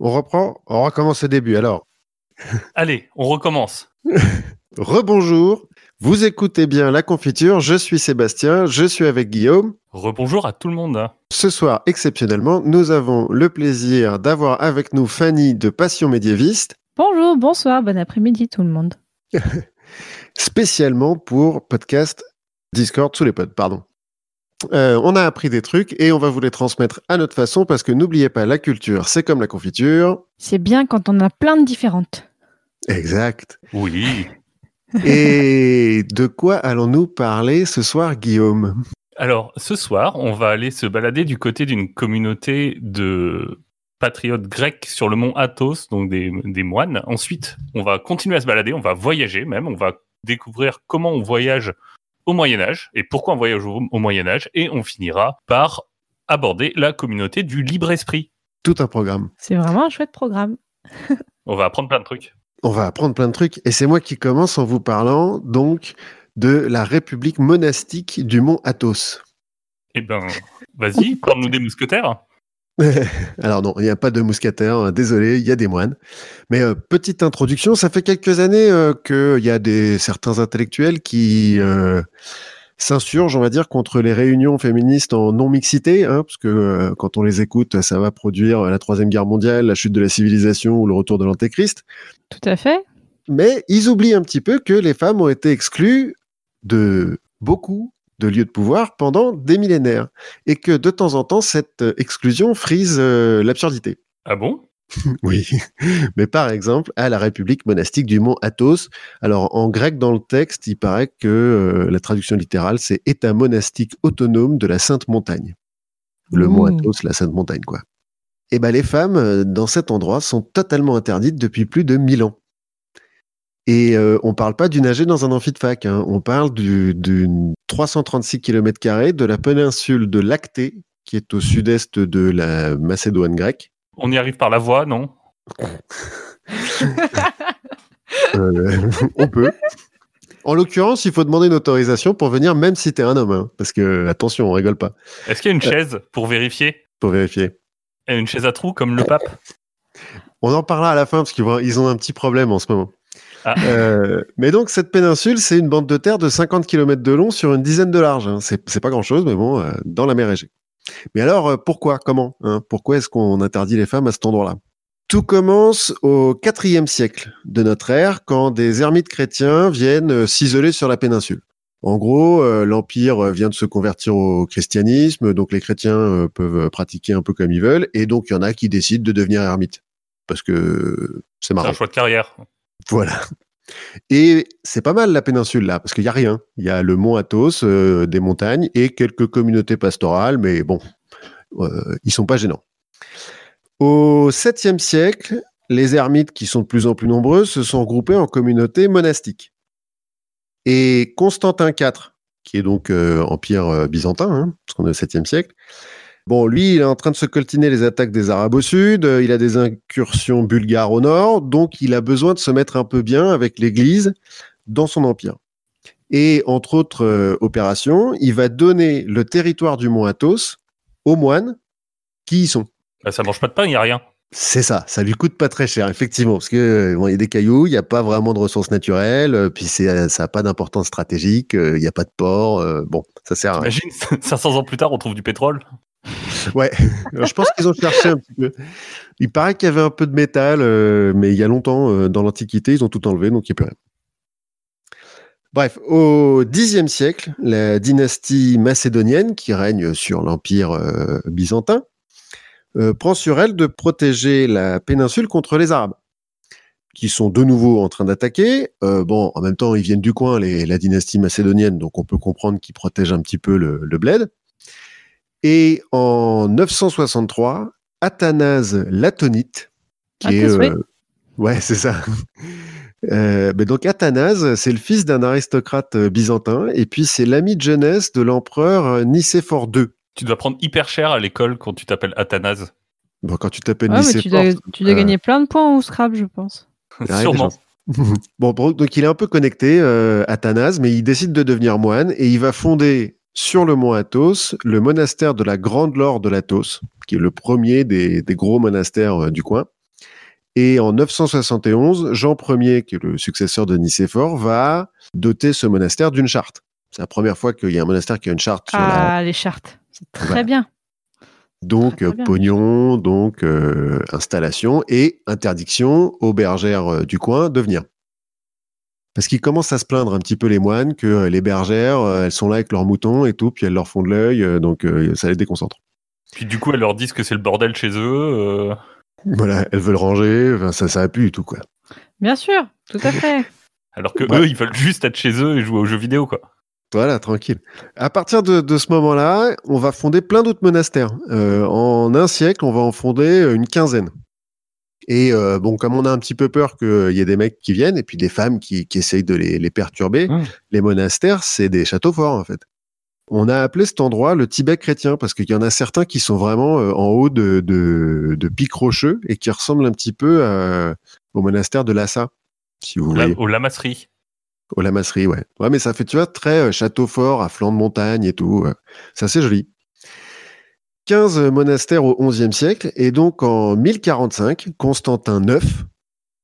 On reprend On recommence au début alors. Allez, on recommence. Rebonjour. Vous écoutez bien La Confiture, je suis Sébastien, je suis avec Guillaume. Rebonjour à tout le monde. Ce soir, exceptionnellement, nous avons le plaisir d'avoir avec nous Fanny de Passion médiéviste. Bonjour, bonsoir, bon après-midi tout le monde. Spécialement pour podcast Discord sous les pods, pardon. Euh, on a appris des trucs et on va vous les transmettre à notre façon parce que n'oubliez pas, la culture, c'est comme la confiture. C'est bien quand on a plein de différentes. Exact. Oui. Et de quoi allons-nous parler ce soir, Guillaume? Alors, ce soir, on va aller se balader du côté d'une communauté de patriotes grecs sur le mont Athos, donc des, des moines. Ensuite, on va continuer à se balader, on va voyager même, on va découvrir comment on voyage au Moyen Âge et pourquoi on voyage au, Moyen Âge. Et on finira par aborder la communauté du libre esprit. Tout un programme. C'est vraiment un chouette programme. on va apprendre plein de trucs. On va apprendre plein de trucs. Et c'est moi qui commence en vous parlant donc de la République monastique du mont Athos. Eh ben, vas-y, parle-nous des mousquetaires. Alors non, il n'y a pas de mousquetaires, hein, désolé, il y a des moines. Mais euh, petite introduction, ça fait quelques années euh, qu'il y a des certains intellectuels qui euh, s'insurgent, on va dire, contre les réunions féministes en non-mixité, hein, parce que quand on les écoute, ça va produire la Troisième Guerre mondiale, la chute de la civilisation ou le retour de l'Antéchrist. Tout à fait. Mais ils oublient un petit peu que les femmes ont été exclues de beaucoup de lieux de pouvoir pendant des millénaires, et que de temps en temps, cette euh, exclusion frise euh, l'absurdité. Ah bon? Oui, mais par exemple, à la République monastique du mont Athos. Alors, en grec, dans le texte, il paraît que euh, la traduction littérale, c'est État monastique autonome de la Sainte Montagne. Le mont Athos, la Sainte Montagne, quoi. Et eh ben, les femmes, dans cet endroit, sont totalement interdites depuis plus de 1000 ans. Et euh, on parle pas du nager dans un amphi de fac, hein. on parle d'une 336 km de la péninsule de Lactée, qui est au sud-est de la Macédoine grecque. On y arrive par la voie, non? Euh, On peut. En l'occurrence, il faut demander une autorisation pour venir, même si tu es un homme. Hein, parce que, attention, on rigole pas. Est-ce qu'il y a une euh, chaise pour vérifier? Pour vérifier. Et une chaise à trous comme le pape? On en parlera à la fin parce qu'ils ont un petit problème en ce moment. Ah. Euh, mais donc, cette péninsule, c'est une bande de terre de 50 km de long sur une dizaine de large. Hein. C'est pas grand-chose, mais bon, euh, dans la mer Égée. Mais alors, euh, pourquoi Comment hein? Pourquoi est-ce qu'on interdit les femmes à cet endroit-là? Tout commence au IVe siècle de notre ère, quand des ermites chrétiens viennent s'isoler sur la péninsule. En gros, l'Empire vient de se convertir au christianisme, donc les chrétiens peuvent pratiquer un peu comme ils veulent, et donc il y en a qui décident de devenir ermites. Parce que c'est marrant. C'est un choix de carrière. Voilà. Et c'est pas mal la péninsule là, parce qu'il n'y a rien. Il y a le mont Athos, euh, des montagnes et quelques communautés pastorales, mais bon, euh, ils sont pas gênants. Au 7e siècle, les ermites, qui sont de plus en plus nombreux, se sont regroupés en communautés monastiques. Et Constantin IV, qui est donc euh, empire euh, byzantin, hein, parce qu'on est au 7e siècle, Bon, lui, il est en train de se coltiner les attaques des Arabes au sud, euh, il a des incursions bulgares au nord, donc il a besoin de se mettre un peu bien avec l'Église dans son empire. Et entre autres euh, opérations, il va donner le territoire du mont Athos aux moines qui y sont. Bah, ça mange pas de pain, il n'y a rien. C'est ça, ça lui coûte pas très cher, effectivement, parce que y a des cailloux, il n'y a pas vraiment de ressources naturelles, euh, puis ça n'a pas d'importance stratégique, il n'y a pas de port, bon, ça sert à rien. Imagine, 500 ans plus tard, on trouve du pétrole. Ouais, je pense qu'ils ont cherché un petit peu. Il paraît qu'il y avait un peu de métal, euh, mais il y a longtemps, euh, dans l'Antiquité, ils ont tout enlevé, donc il n'y a plus rien. Bref, au Xe siècle, la dynastie macédonienne, qui règne sur l'Empire euh, byzantin, prend sur elle de protéger la péninsule contre les Arabes, qui sont de nouveau en train d'attaquer. bon, en même temps, ils viennent du coin, la dynastie macédonienne, donc on peut comprendre qu'ils protègent un petit peu le, le bled. Et en 963, Athanase l'Atonite, qui est. Euh, ouais, c'est ça. Euh, mais donc Athanase, c'est le fils d'un aristocrate euh, byzantin, et puis c'est l'ami de jeunesse de l'empereur Nicéphore II. Tu dois prendre hyper cher à l'école quand tu t'appelles Athanase. Bon, quand tu t'appelles Nicéphore. tu dois, tu dois gagner plein de points au Scrabble, je pense. Sûrement. bon, donc il est un peu connecté, Athanase, mais il décide de devenir moine et il va fonder sur le mont Athos, le monastère de la Grande Laure de l'Athos, qui est le premier des, gros monastères euh, du coin. Et en 971, Jean Ier, qui est le successeur de Nicéphore, va doter ce monastère d'une charte. C'est la première fois qu'il y a un monastère qui a une charte sur la... Ah, les chartes. C'est très Voilà. bien. Donc Très, très bien. pognon, donc euh, installation et interdiction aux bergères euh, du coin de venir. Parce qu'ils commencent à se plaindre un petit peu les moines que euh, les bergères, euh, elles sont là avec leurs moutons et tout, puis elles leur font de l'œil, euh, donc ça les déconcentre. Puis du coup, elles leur disent que c'est le bordel chez eux. euh, Voilà, elles veulent ranger, enfin, ça ça a plus du tout quoi. Bien sûr, tout à fait. alors que Ouais. eux, ils veulent juste être chez eux et jouer aux jeux vidéo, quoi. Voilà, tranquille. À partir de, de ce moment-là, on va fonder plein d'autres monastères. Euh, en un siècle, on va en fonder une quinzaine. Et euh, bon, comme on a un petit peu peur qu'il y ait des mecs qui viennent et puis des femmes qui, qui essayent de les, les perturber, Mmh. les monastères, c'est des châteaux forts en fait. On a appelé cet endroit le Tibet chrétien parce qu'il y en a certains qui sont vraiment euh, en haut de, de, de pics rocheux et qui ressemblent un petit peu à- au monastère de Lhasa, si vous La- voyez. aux lamasseries. Au Lamasserie, ouais. Ouais, mais ça fait, tu vois, très euh, château fort, à flanc de montagne et tout. euh, C'est assez joli. 15 monastères au XIe siècle, et donc en 1045, Constantin IX,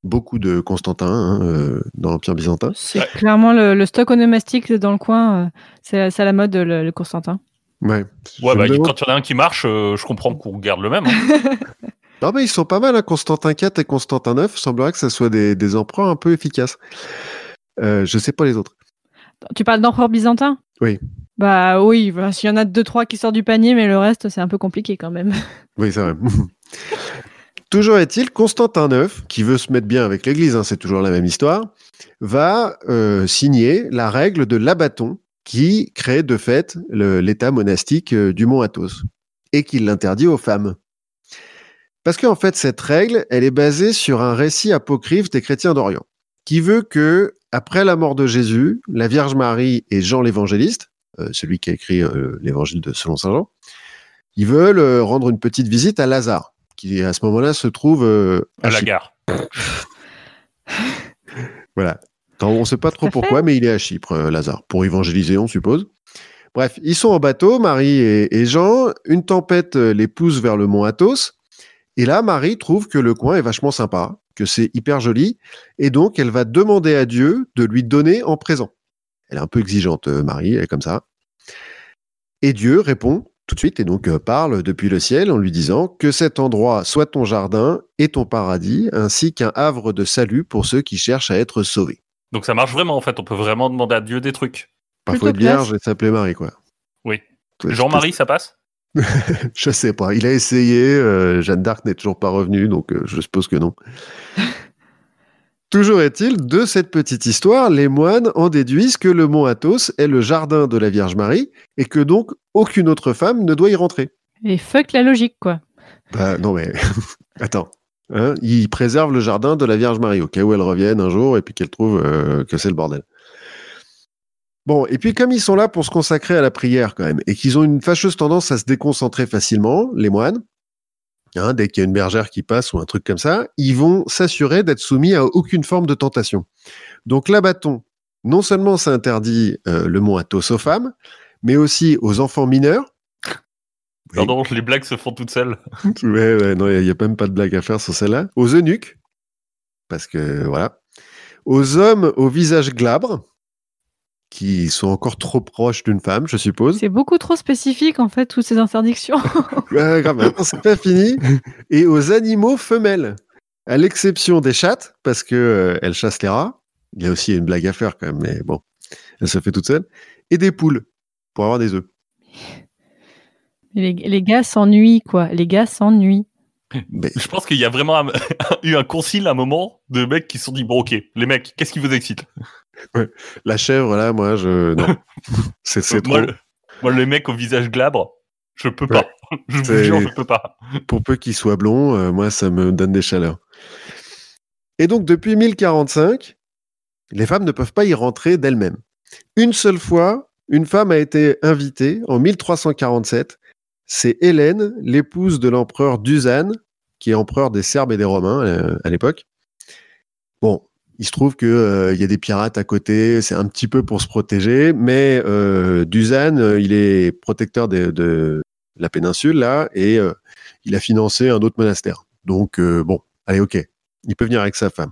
beaucoup de Constantin hein, euh, dans l'Empire byzantin. C'est clairement le, le stock onomastique dans le coin. euh, c'est à la mode, le, le Constantin. Ouais. Je bah, quand il y en a un qui marche, euh, je comprends qu'on garde le même. hein. Non, mais ils sont pas mal, hein, Constantin IV et Constantin IX. Semblerait que ce soit des, des empereurs un peu efficaces. Euh, je sais pas les autres. Tu parles d'empereur byzantin Oui. Bah oui, bah, s'il y en a deux, trois qui sortent du panier, mais le reste, c'est un peu compliqué quand même. Oui, c'est vrai. toujours est-il, Constantin IX, qui veut se mettre bien avec l'Église, hein, c'est toujours la même histoire, va euh, signer la règle de l'abaton qui crée de fait l'état monastique euh, du mont Athos et qui l'interdit aux femmes. Parce qu'en fait, cette règle, elle est basée sur un récit apocryphe des chrétiens d'Orient, qui veut que, après la mort de Jésus, la Vierge Marie et Jean l'évangéliste, celui qui a écrit euh, l'évangile de selon saint Jean, ils veulent euh, rendre une petite visite à Lazare, qui à ce moment-là se trouve euh, À la gare. Voilà. On ne sait pas trop pourquoi, mais il est à Chypre, euh, Lazare, pour évangéliser, on suppose. Bref, ils sont en bateau, Marie et, et Jean. Une tempête euh, les pousse vers le mont Athos. Et là, Marie trouve que le coin est vachement sympa, que c'est hyper joli. Et donc, elle va demander à Dieu de lui donner en présent. Elle est un peu exigeante, euh, Marie, elle est comme ça. Et Dieu répond tout de suite et donc euh, parle depuis le ciel en lui disant que cet endroit soit ton jardin et ton paradis, ainsi qu'un havre de salut pour ceux qui cherchent à être sauvés. Donc ça marche vraiment, en fait. On peut vraiment demander à Dieu des trucs. Parfois Plutôt vierge et s'appelait Marie, quoi. Oui. Jean-Marie, ça passe? Je sais pas. Il a essayé. euh, Jeanne d'Arc n'est toujours pas revenue, donc euh, je suppose que non. Toujours est-il, de cette petite histoire, les moines en déduisent que le mont Athos est le jardin de la Vierge Marie et que donc aucune autre femme ne doit y rentrer. Et fuck la logique, quoi. Bah non mais attends. Hein, ils préservent le jardin de la Vierge Marie au cas où elle revienne un jour et puis qu'elle trouve euh, que c'est le bordel. Bon, et puis comme ils sont là pour se consacrer à la prière quand même, et qu'ils ont une fâcheuse tendance à se déconcentrer facilement, les moines, hein, dès qu'il y a une bergère qui passe ou un truc comme ça, ils vont s'assurer d'être soumis à aucune forme de tentation. Donc l'abaton, non seulement ça interdit euh, le mont Athos aux femmes, mais aussi aux enfants mineurs. Oui. Pardon, les blagues se font toutes seules. Ouais, ouais, non, il n'y a, même pas de blague à faire sur celle-là. Aux eunuques, parce que voilà. Aux hommes au visage glabre, qui sont encore trop proches d'une femme, je suppose. C'est beaucoup trop spécifique, en fait, toutes ces interdictions. Ouais, grave, attends, c'est pas fini. Et aux animaux femelles, à l'exception des chattes, parce que euh, elles chassent les rats. Il y a aussi une blague à faire quand même, mais bon, elle se fait toute seule. Et des poules, pour avoir des œufs. les, les gars s'ennuient, quoi. Les gars s'ennuient. Mais Je pense qu'il y a vraiment un- eu un concile à un moment de mecs qui se sont dit bon ok les mecs qu'est-ce qui vous excite? La chèvre, là, moi, je. Non. C'est trop. moi, le- moi les mecs au visage glabre je peux pas je vous jure je peux pas pour peu qu'il soit blond, euh, moi, ça me donne des chaleurs. Et donc, depuis 1045, les femmes ne peuvent pas y rentrer d'elles-mêmes. Une seule fois, une femme a été invitée en 1347. C'est Hélène, l'épouse de l'empereur Dusan, qui est empereur des Serbes et des Romains euh, à l'époque. Bon, il se trouve que euh, y a des pirates à côté, c'est un petit peu pour se protéger, mais euh, Dusan, euh, il est protecteur de, la péninsule là, et il a financé un autre monastère. Donc bon, allez, ok, Il peut venir avec sa femme.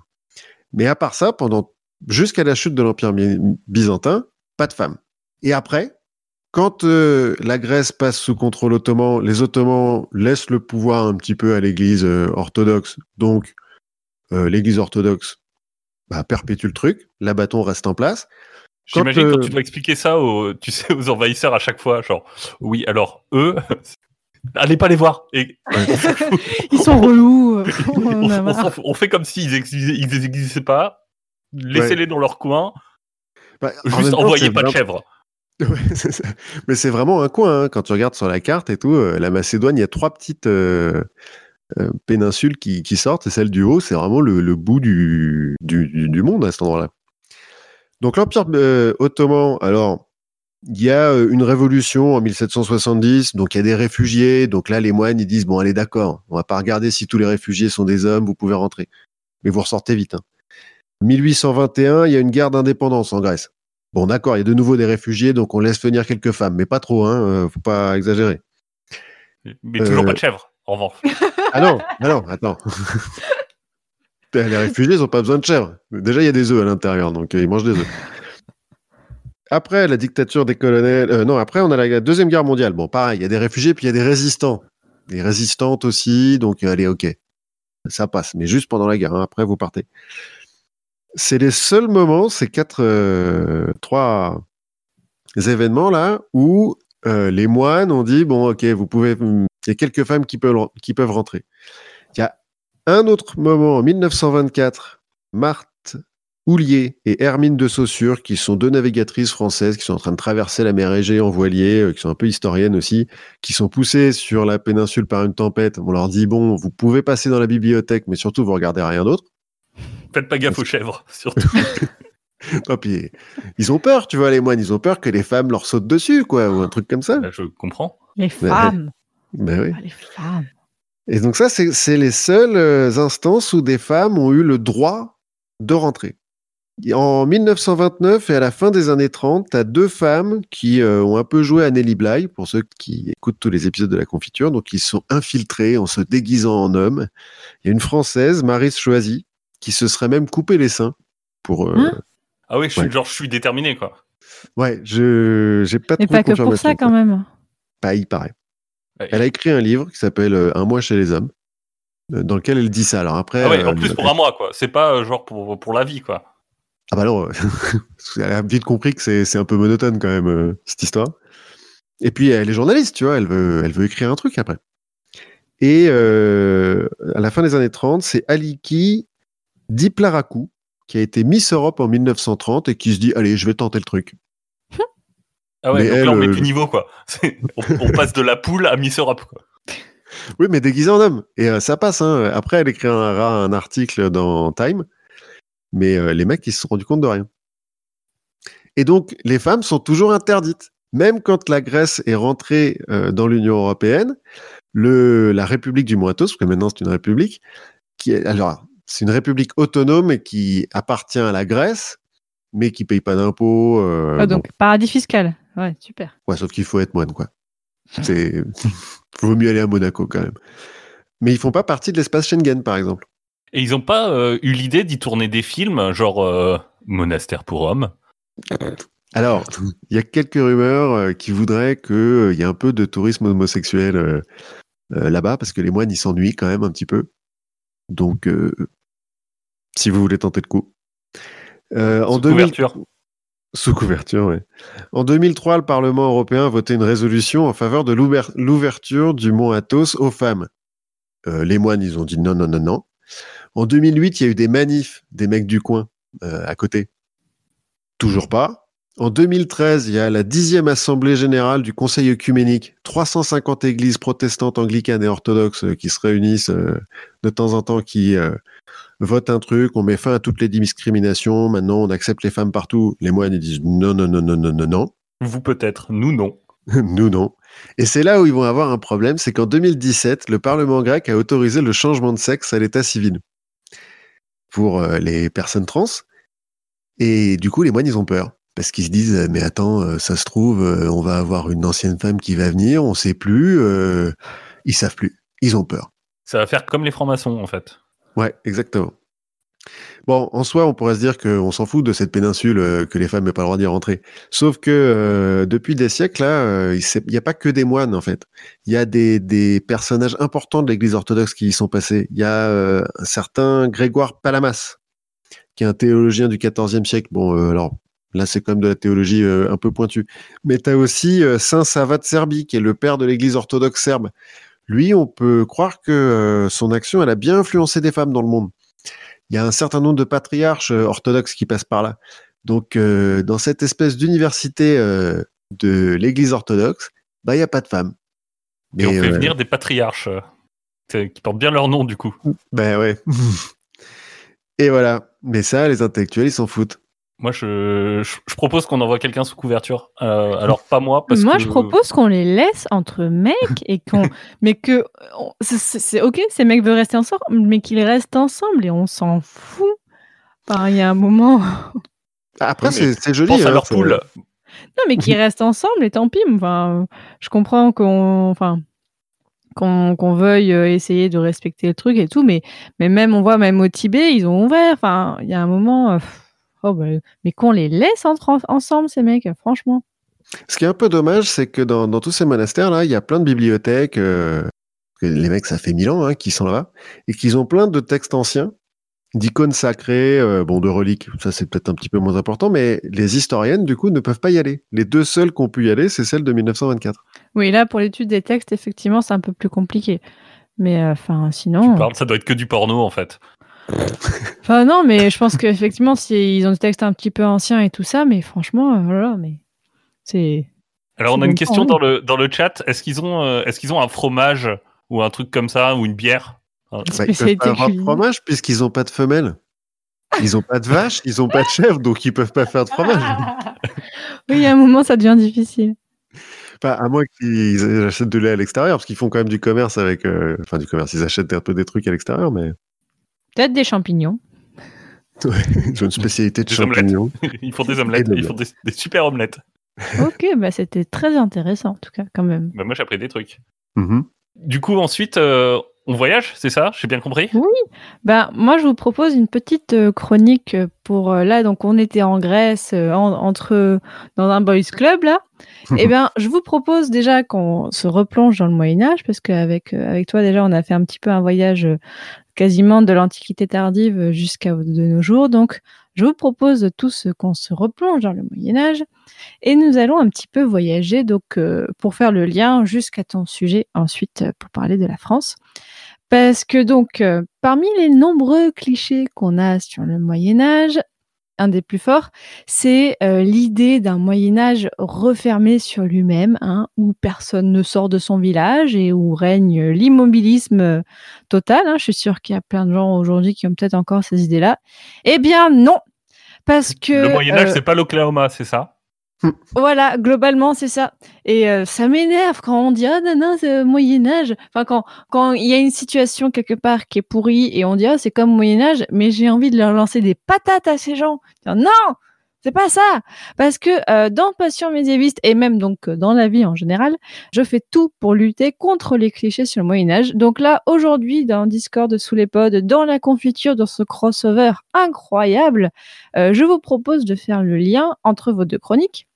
Mais à part ça, pendant jusqu'à la chute de l'Empire byzantin, pas de femmes. Et après, quand la Grèce passe sous contrôle ottoman, les Ottomans laissent le pouvoir un petit peu à l'Église orthodoxe. Donc, l'Église orthodoxe bah, perpétue le truc. La bâton reste en place. J'imagine quand, tu dois expliquer ça aux, tu sais, aux envahisseurs à chaque fois, genre, oui, alors eux, allez pas les voir. Et... Ils sont relous. on, fait comme s'ils n'existaient pas. Laissez-les dans leur coin. Bah, Juste envoyez pas de chèvres. Mais c'est vraiment un coin. Hein. Quand tu regardes sur la carte et tout, euh, la Macédoine, il y a trois petites euh, euh, péninsules qui, sortent et celle du haut, c'est vraiment le, bout du, du, monde à cet endroit-là. Donc l'Empire ottoman, alors, il y a une révolution en 1770, donc il y a des réfugiés. Donc là, les moines, ils disent bon, allez, d'accord, on va pas regarder si tous les réfugiés sont des hommes, vous pouvez rentrer, mais vous ressortez vite. 1821, hein. il y a une guerre d'indépendance en Grèce. Bon, d'accord, il y a de nouveau des réfugiés, donc on laisse venir quelques femmes, mais pas trop, hein, euh, faut pas exagérer. Mais toujours pas de euh, chèvres, en revanche. ah non, ah non, attends. les réfugiés, ils n'ont pas besoin de chèvres. Déjà, il y a des œufs à l'intérieur, donc euh, ils mangent des œufs. Après, la dictature des colonels. non, après, on a la Deuxième Guerre mondiale. Bon, pareil, il y a des réfugiés, puis il y a des résistants. Des résistantes aussi, donc allez, ok. Ça passe, mais juste pendant la guerre. Hein. après, vous partez c'est les seuls moments, ces quatre, euh, trois événements là, où euh, les moines ont dit bon, ok, vous pouvez. Il y a quelques femmes qui peuvent qui peuvent rentrer. Il y a un autre moment en 1924, Marthe Houlier et Hermine de Saussure, qui sont deux navigatrices françaises qui sont en train de traverser la mer Égée en voilier, euh, qui sont un peu historiennes aussi, qui sont poussées sur la péninsule par une tempête. On leur dit bon, vous pouvez passer dans la bibliothèque, mais surtout vous regardez rien d'autre. Faites pas gaffe aux chèvres, surtout. ils ont peur, tu vois, les moines, ils ont peur que les femmes leur sautent dessus, quoi, ou un truc comme ça. Bah, je comprends. Les femmes. Ben oui. Ah, les femmes. Et donc ça, c'est les seules euh, instances où des femmes ont eu le droit de rentrer. En 1929 et à la fin des années 30, tu as deux femmes qui euh, ont un peu joué à Nelly Bly, pour ceux qui écoutent tous les épisodes de la confiture. Donc, ils sont infiltrés en se déguisant en hommes. Il y a une Française, Maris Choisy, qui se serait même coupé les seins pour. Euh, hein? Ah oui, je suis, genre je suis déterminé quoi. Ouais, je j'ai pas trop pas que pour ça quand même. Pas, il paraît. Elle a écrit un livre qui s'appelle euh, Un mois chez les hommes, euh, dans lequel elle dit ça. Alors après. Ah ouais, en plus pour un mois quoi. C'est pas genre pour pour la vie quoi. Ah bah non, elle a vite compris que c'est un peu monotone quand même cette histoire. Et puis elle est journaliste, tu vois, elle veut elle veut écrire un truc après. Et à la fin des années 30, c'est Aliki Diplaraku, qui a été Miss Europe en 1930 et qui se dit allez, je vais tenter le truc. Ah ouais, donc là on met euh, plus niveau quoi. on, passe de la poule à Miss Europe quoi. Oui, mais déguisé en homme. Et euh, ça passe. Hein. Après, elle écrira un, article dans Time. Mais euh, les mecs, ils se sont rendus compte de rien. Et donc, les femmes sont toujours interdites. Même quand la Grèce est rentrée dans l'Union européenne, le, la République du Moatos, parce que maintenant c'est une république, qui alors c'est une république autonome qui appartient à la Grèce, mais qui paye pas d'impôts. Euh, ah, donc paradis fiscal. Ouais, super. Ouais, sauf qu'il faut être moine, quoi. C'est vaut mieux aller à Monaco quand même. Mais ils font pas partie de l'espace Schengen, par exemple. Et ils ont pas euh, eu l'idée d'y tourner des films, genre euh, Monastère pour hommes? Alors, il y a quelques rumeurs qui voudraient qu'il y ait un peu de tourisme homosexuel là-bas, parce que les moines, ils s'ennuient quand même un petit peu. Donc, euh, si vous voulez tenter le coup. Euh, Sous couverture. Sous couverture, oui. En 2003, le Parlement européen a voté une résolution en faveur de l'ouverture du mont Athos aux femmes. Euh, les moines, ils ont dit non, non, non, non. En 2008, il y a eu des manifs des mecs du coin à côté. Toujours pas. En 2013, il y a la dixième assemblée générale du Conseil œcuménique. 350 églises protestantes, anglicanes et orthodoxes euh, qui se réunissent euh, de temps en temps, qui euh, votent un truc, on met fin à toutes les discriminations, maintenant on accepte les femmes partout. Les moines, ils disent non, non, non, non, non, non, non. Vous peut-être, nous non. nous non. Et c'est là où ils vont avoir un problème, c'est qu'en 2017, le Parlement grec a autorisé le changement de sexe à l'état civil pour les personnes trans. Et du coup, les moines, ils ont peur parce qu'ils se disent mais attends euh, ça se trouve euh, on va avoir une ancienne femme qui va venir on sait plus euh, ils savent plus ils ont peur ça va faire comme les francs-maçons en fait ouais exactement Bon, en soi, on pourrait se dire qu'on s'en fout de cette péninsule, euh, que les femmes n'aient pas le droit d'y rentrer. Sauf que euh, depuis des siècles, là, euh, il n'y a pas que des moines, en fait. Il y a des, des personnages importants de l'Église orthodoxe qui y sont passés. Il y a un certain Grégoire Palamas, qui est un théologien du XIVe siècle. Bon, alors là, c'est comme de la théologie un peu pointue. Mais tu as aussi Saint Sava de Serbie, qui est le père de l'Église orthodoxe serbe. Lui, on peut croire que son action, elle a bien influencé des femmes dans le monde il y a un certain nombre de patriarches euh, orthodoxes qui passent par là. Donc, euh, dans cette espèce d'université euh, de l'Église orthodoxe, bah, il n'y a pas de femmes. Et on fait venir des patriarches qui portent bien leur nom, du coup. Ben ouais. Et voilà. Mais ça, les intellectuels, ils s'en foutent. Moi, je, je, propose qu'on envoie quelqu'un sous couverture. Euh, alors, pas moi. Parce moi, je propose qu'on les laisse entre mecs et qu'on. mais que. C'est ok, ces mecs veulent rester ensemble, mais qu'ils restent ensemble et on s'en fout. Enfin, il y a un moment. Après, c'est joli. Pense à hein, leur poule. Non, mais qu'ils restent ensemble et tant pis. Enfin, je comprends qu'on. Enfin qu'on veuille euh, essayer de respecter le truc et tout, mais, mais même, on voit, même au Tibet, ils ont ouvert. Enfin, il y a un moment. Euh, Oh, bah, mais qu'on les laisse ensemble, ces mecs, franchement. Ce qui est un peu dommage, c'est que dans, tous ces monastères-là, il y a plein de bibliothèques. Euh, les mecs, ça fait mille ans hein, qu'ils sont là-bas. Et qu'ils ont plein de textes anciens, d'icônes sacrées, euh, bon, de reliques. Ça, c'est peut-être un petit peu moins important. Mais les historiennes, du coup, ne peuvent pas y aller. Les deux seules qui ont pu y aller, c'est celles de 1924. Oui, là, pour l'étude des textes, effectivement, c'est un peu plus compliqué. Mais euh, enfin, sinon. ça doit être que du porno, en fait. Enfin non, mais je pense qu'effectivement, ils ont des textes un petit peu anciens et tout ça, mais franchement, euh, voilà, mais c'est. Alors on a une question dans le dans le chat. Est-ce qu'ils ont euh, est-ce qu'ils ont un fromage ou un truc comme ça ou une bière? Bah, Ils peuvent pas avoir de fromage puisqu'ils n'ont pas de femelles. Ils n'ont pas de vache, ils n'ont pas de chèvre, donc ils peuvent pas faire de fromage. oui, à un moment, ça devient difficile. Pas à moins qu'ils achètent de lait à l'extérieur, parce qu'ils font quand même du commerce avec. Euh, enfin, du commerce, ils achètent un peu des trucs à l'extérieur, mais. Peut-être des champignons. Ouais, ils ont une spécialité de champignons. ils font des omelettes, ils font des, super omelettes. ok, bah c'était très intéressant en tout cas, quand même. Bah moi j'ai appris des trucs. Mm-hmm. Du coup, ensuite, euh, on voyage, c'est ça? J'ai bien compris? Oui. Bah, moi, je vous propose une petite euh, chronique pour euh, là. Donc, on était en Grèce, entre dans un boys club là. Eh bien, je vous propose déjà qu'on se replonge dans le Moyen Âge parce qu'avec avec toi déjà, on a fait un petit peu un voyage quasiment de l'Antiquité tardive jusqu'à de nos jours. Donc, je vous propose tous qu'on se replonge dans le Moyen Âge et nous allons un petit peu voyager donc euh, pour faire le lien jusqu'à ton sujet ensuite pour parler de la France. Parce que donc euh, parmi les nombreux clichés qu'on a sur le Moyen Âge, un des plus forts, c'est euh, l'idée d'un Moyen Âge refermé sur lui-même, hein, où personne ne sort de son village et où règne l'immobilisme euh, total. Hein. Je suis sûre qu'il y a plein de gens aujourd'hui qui ont peut-être encore ces idées-là. Eh bien non, parce que le Moyen Âge, euh, c'est pas l'Oklahoma, c'est ça? Voilà, globalement, c'est ça. Et euh, ça m'énerve quand on dit ah non non c'est Moyen Âge. Enfin quand quand il y a une situation quelque part qui est pourrie et on dit ah c'est comme Moyen Âge, mais j'ai envie de leur lancer des patates à ces gens. non, c'est pas ça. Parce que euh, dans Passion médiéviste et même donc euh, dans la vie en général, je fais tout pour lutter contre les clichés sur le Moyen Âge. Donc là aujourd'hui dans Discord sous les pods, dans la confiture, dans ce crossover incroyable, je vous propose de faire le lien entre vos deux chroniques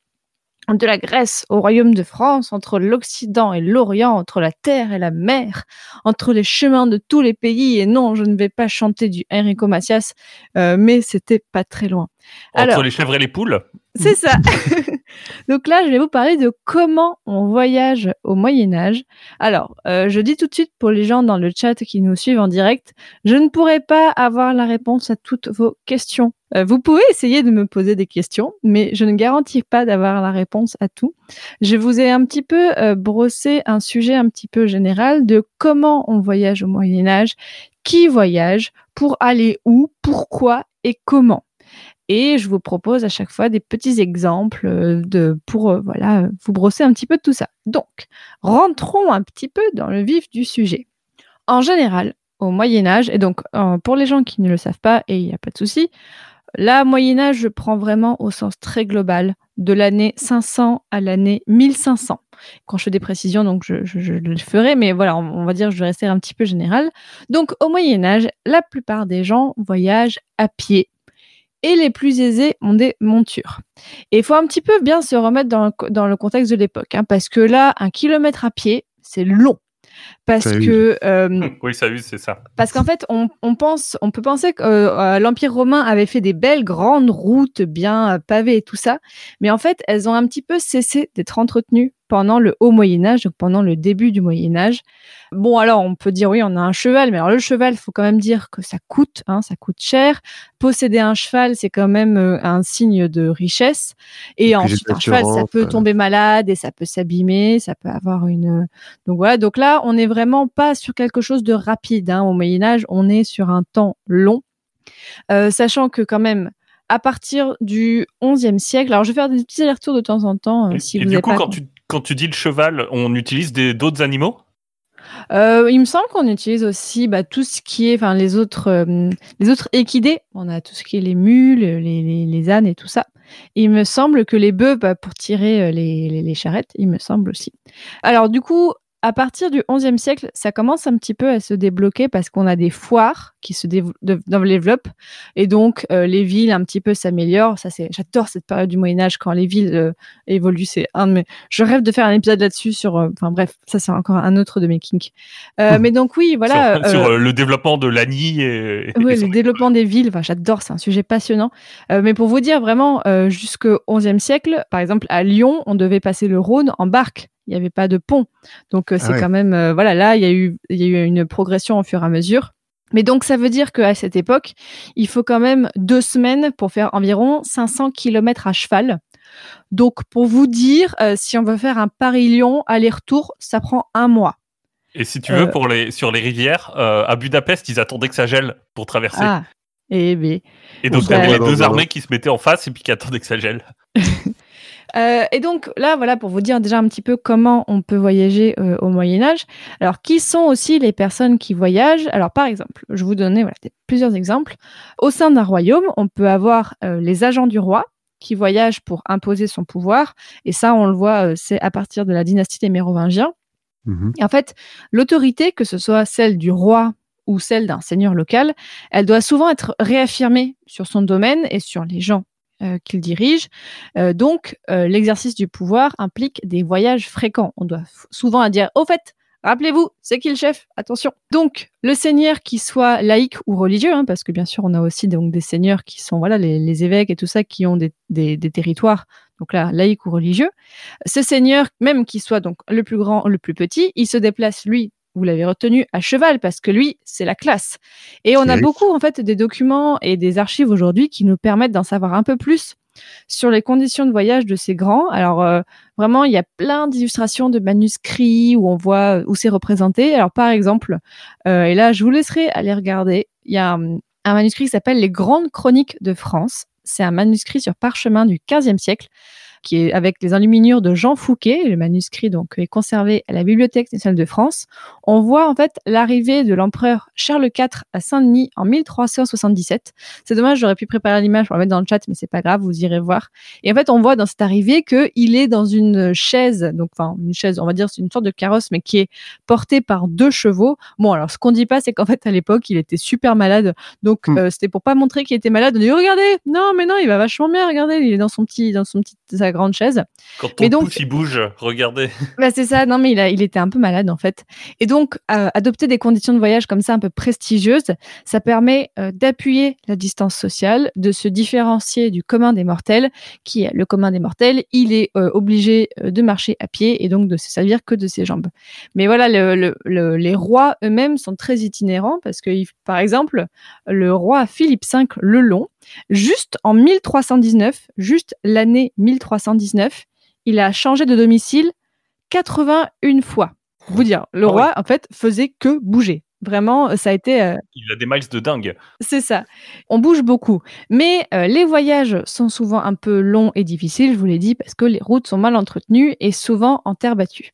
de la Grèce au royaume de France, entre l'Occident et l'Orient, entre la terre et la mer, entre les chemins de tous les pays. Et non, je ne vais pas chanter du Enrico Macias, euh, mais c'était pas très loin. Entre les chèvres et les poules? C'est ça. Donc là, je vais vous parler de comment on voyage au Moyen Âge. Alors, euh, je dis tout de suite pour les gens dans le chat qui nous suivent en direct, je ne pourrai pas avoir la réponse à toutes vos questions. Euh, vous pouvez essayer de me poser des questions, mais je ne garantis pas d'avoir la réponse à tout. Je vous ai un petit peu euh, brossé un sujet un petit peu général de comment on voyage au Moyen Âge, qui voyage, pour aller où, pourquoi et comment. Et je vous propose à chaque fois des petits exemples euh, de, pour voilà, vous brosser un petit peu de tout ça. Donc, rentrons un petit peu dans le vif du sujet. En général, au Moyen Âge, et donc pour les gens qui ne le savent pas, et il n'y a pas de souci, là, Moyen Âge, je prends vraiment au sens très global, de l'année 500 à l'année 1500. Quand je fais des précisions, donc je, le ferai, mais voilà, on, va dire, je vais rester un petit peu général. Donc, au Moyen Âge, la plupart des gens voyagent à pied et les plus aisés ont des montures. Et il faut un petit peu bien se remettre dans le, contexte de l'époque, hein, parce que là, un kilomètre à pied, c'est long parce que euh, oui ça c'est ça. parce qu'en fait on, pense on peut penser que euh, l'empire romain avait fait des belles grandes routes bien pavées et tout ça mais en fait elles ont un petit peu cessé d'être entretenues pendant le haut Moyen Âge, donc pendant le début du Moyen Âge. Bon, alors on peut dire oui, on a un cheval, mais alors le cheval, il faut quand même dire que ça coûte, hein, ça coûte cher. Posséder un cheval, c'est quand même euh, un signe de richesse. Et, ensuite, un cheval, ça peut tomber malade et ça peut s'abîmer, ça peut avoir une. Donc voilà. Donc là, on n'est vraiment pas sur quelque chose de rapide. Hein. Au Moyen Âge, on est sur un temps long, euh, sachant que quand même à partir du XIe siècle. Alors, je vais faire des petits allers-retours de temps en temps. Euh, si et du coup, quand, tu, quand tu dis le cheval, on utilise d'autres animaux? Euh, il me semble qu'on utilise aussi bah, tout ce qui est, enfin les autres, euh, les autres équidés. On a tout ce qui est les mules, les, ânes et tout ça. il me semble que les bœufs, bah, pour tirer les, les, charrettes, il me semble aussi. Alors du coup, à partir du XIe siècle, ça commence un petit peu à se débloquer parce qu'on a des foires qui se développent et donc euh, les villes un petit peu s'améliorent. Ça, c'est, j'adore cette période du Moyen Âge quand les villes euh, évoluent. C'est un de je rêve de faire un épisode là-dessus sur. Euh, enfin bref, ça c'est encore un autre de mes kinks. mais donc oui, voilà. Sur, le développement de l'ANI et. Oui, le développement des villes. Enfin, j'adore. C'est un sujet passionnant. mais pour vous dire vraiment, jusqu'au XIe siècle, par exemple à Lyon, on devait passer le Rhône en barque il n'y avait pas de pont. Donc euh, c'est ah quand même euh, voilà là il y a eu il y a eu une progression au fur et à mesure. Mais donc ça veut dire qu'à cette époque, il faut quand même deux semaines pour faire environ 500 km à cheval. Donc pour vous dire, euh, si on veut faire un Paris-Lyon aller-retour, ça prend un mois. Et si tu veux, pour les, sur les rivières, à Budapest, ils attendaient que ça gèle pour traverser. Ah, et, eh ben. et donc, il y avait les deux armées qui se mettaient en face et puis qui attendaient que ça gèle. Euh, et donc là, voilà, pour vous dire déjà un petit peu comment on peut voyager euh, au Moyen Âge. Alors, qui sont aussi les personnes qui voyagent? Alors, par exemple, je vous donner voilà, plusieurs exemples. Au sein d'un royaume, on peut avoir euh, les agents du roi qui voyagent pour imposer son pouvoir. Et ça, on le voit, c'est à partir de la dynastie des Mérovingiens. Mmh et en fait, l'autorité, que ce soit celle du roi ou celle d'un seigneur local, elle doit souvent être réaffirmée sur son domaine et sur les gens euh, qu'il dirige. Euh, donc, euh, l'exercice du pouvoir implique des voyages fréquents. On doit souvent dire, au fait, rappelez-vous, c'est qui le chef Attention. Donc, le seigneur qui soit laïque ou religieux, hein, parce que bien sûr, on a aussi donc des seigneurs qui sont voilà les, évêques et tout ça qui ont des, territoires. Donc là, ou religieux. Ce seigneur, même qui soit donc le plus grand, le plus petit, il se déplace lui vous l'avez retenu à cheval parce que lui, c'est la classe. Et on a beaucoup en fait des documents et des archives aujourd'hui qui nous permettent d'en savoir un peu plus sur les conditions de voyage de ces grands. Alors euh, vraiment, il y a plein d'illustrations de manuscrits où on voit où c'est représenté. Alors par exemple, euh, et là je vous laisserai aller regarder, il y a hum, un manuscrit qui s'appelle Les Grandes Chroniques de France. C'est un manuscrit sur parchemin du XVe siècle qui est avec les enluminures de Jean Fouquet. Le manuscrit donc est conservé à la Bibliothèque nationale de France. On voit en fait l'arrivée de l'empereur Charles IV à Saint-Denis en 1377. C'est dommage, j'aurais pu préparer l'image pour la mettre dans le chat, mais c'est pas grave, vous irez voir. Et en fait, on voit dans cette arrivée qu'il est dans une chaise, donc enfin une chaise, on va dire c'est une sorte de carrosse, mais qui est portée par deux chevaux. Bon, alors ce qu'on dit pas, c'est qu'en fait à l'époque, il était super malade, donc hmm. euh, c'était pour pas montrer qu'il était malade. On dit regardez, non mais non, il va vachement bien, regardez, il est dans son petit, dans son petit grande chaise. Quand ton donc, pouce il bouge, regardez. Bah c'est ça, non mais il, a, il était un peu malade en fait. Et donc, euh, adopter des conditions de voyage comme ça un peu prestigieuses, ça permet euh, d'appuyer la distance sociale, de se différencier du commun des mortels, qui est le commun des mortels, il est euh, obligé de marcher à pied et donc de se servir que de ses jambes. Mais voilà, les rois eux-mêmes sont très itinérants parce que, par exemple, le roi Philippe V le Long, Juste en 1319, juste l'année 1319, il a changé de domicile 81 fois. Vous dire, le ah roi, en fait, faisait que bouger. Vraiment, ça a été. Euh, il a des miles de dingue. C'est ça. On bouge beaucoup. Mais euh, les voyages sont souvent un peu longs et difficiles, je vous l'ai dit, parce que les routes sont mal entretenues et souvent en terre battue.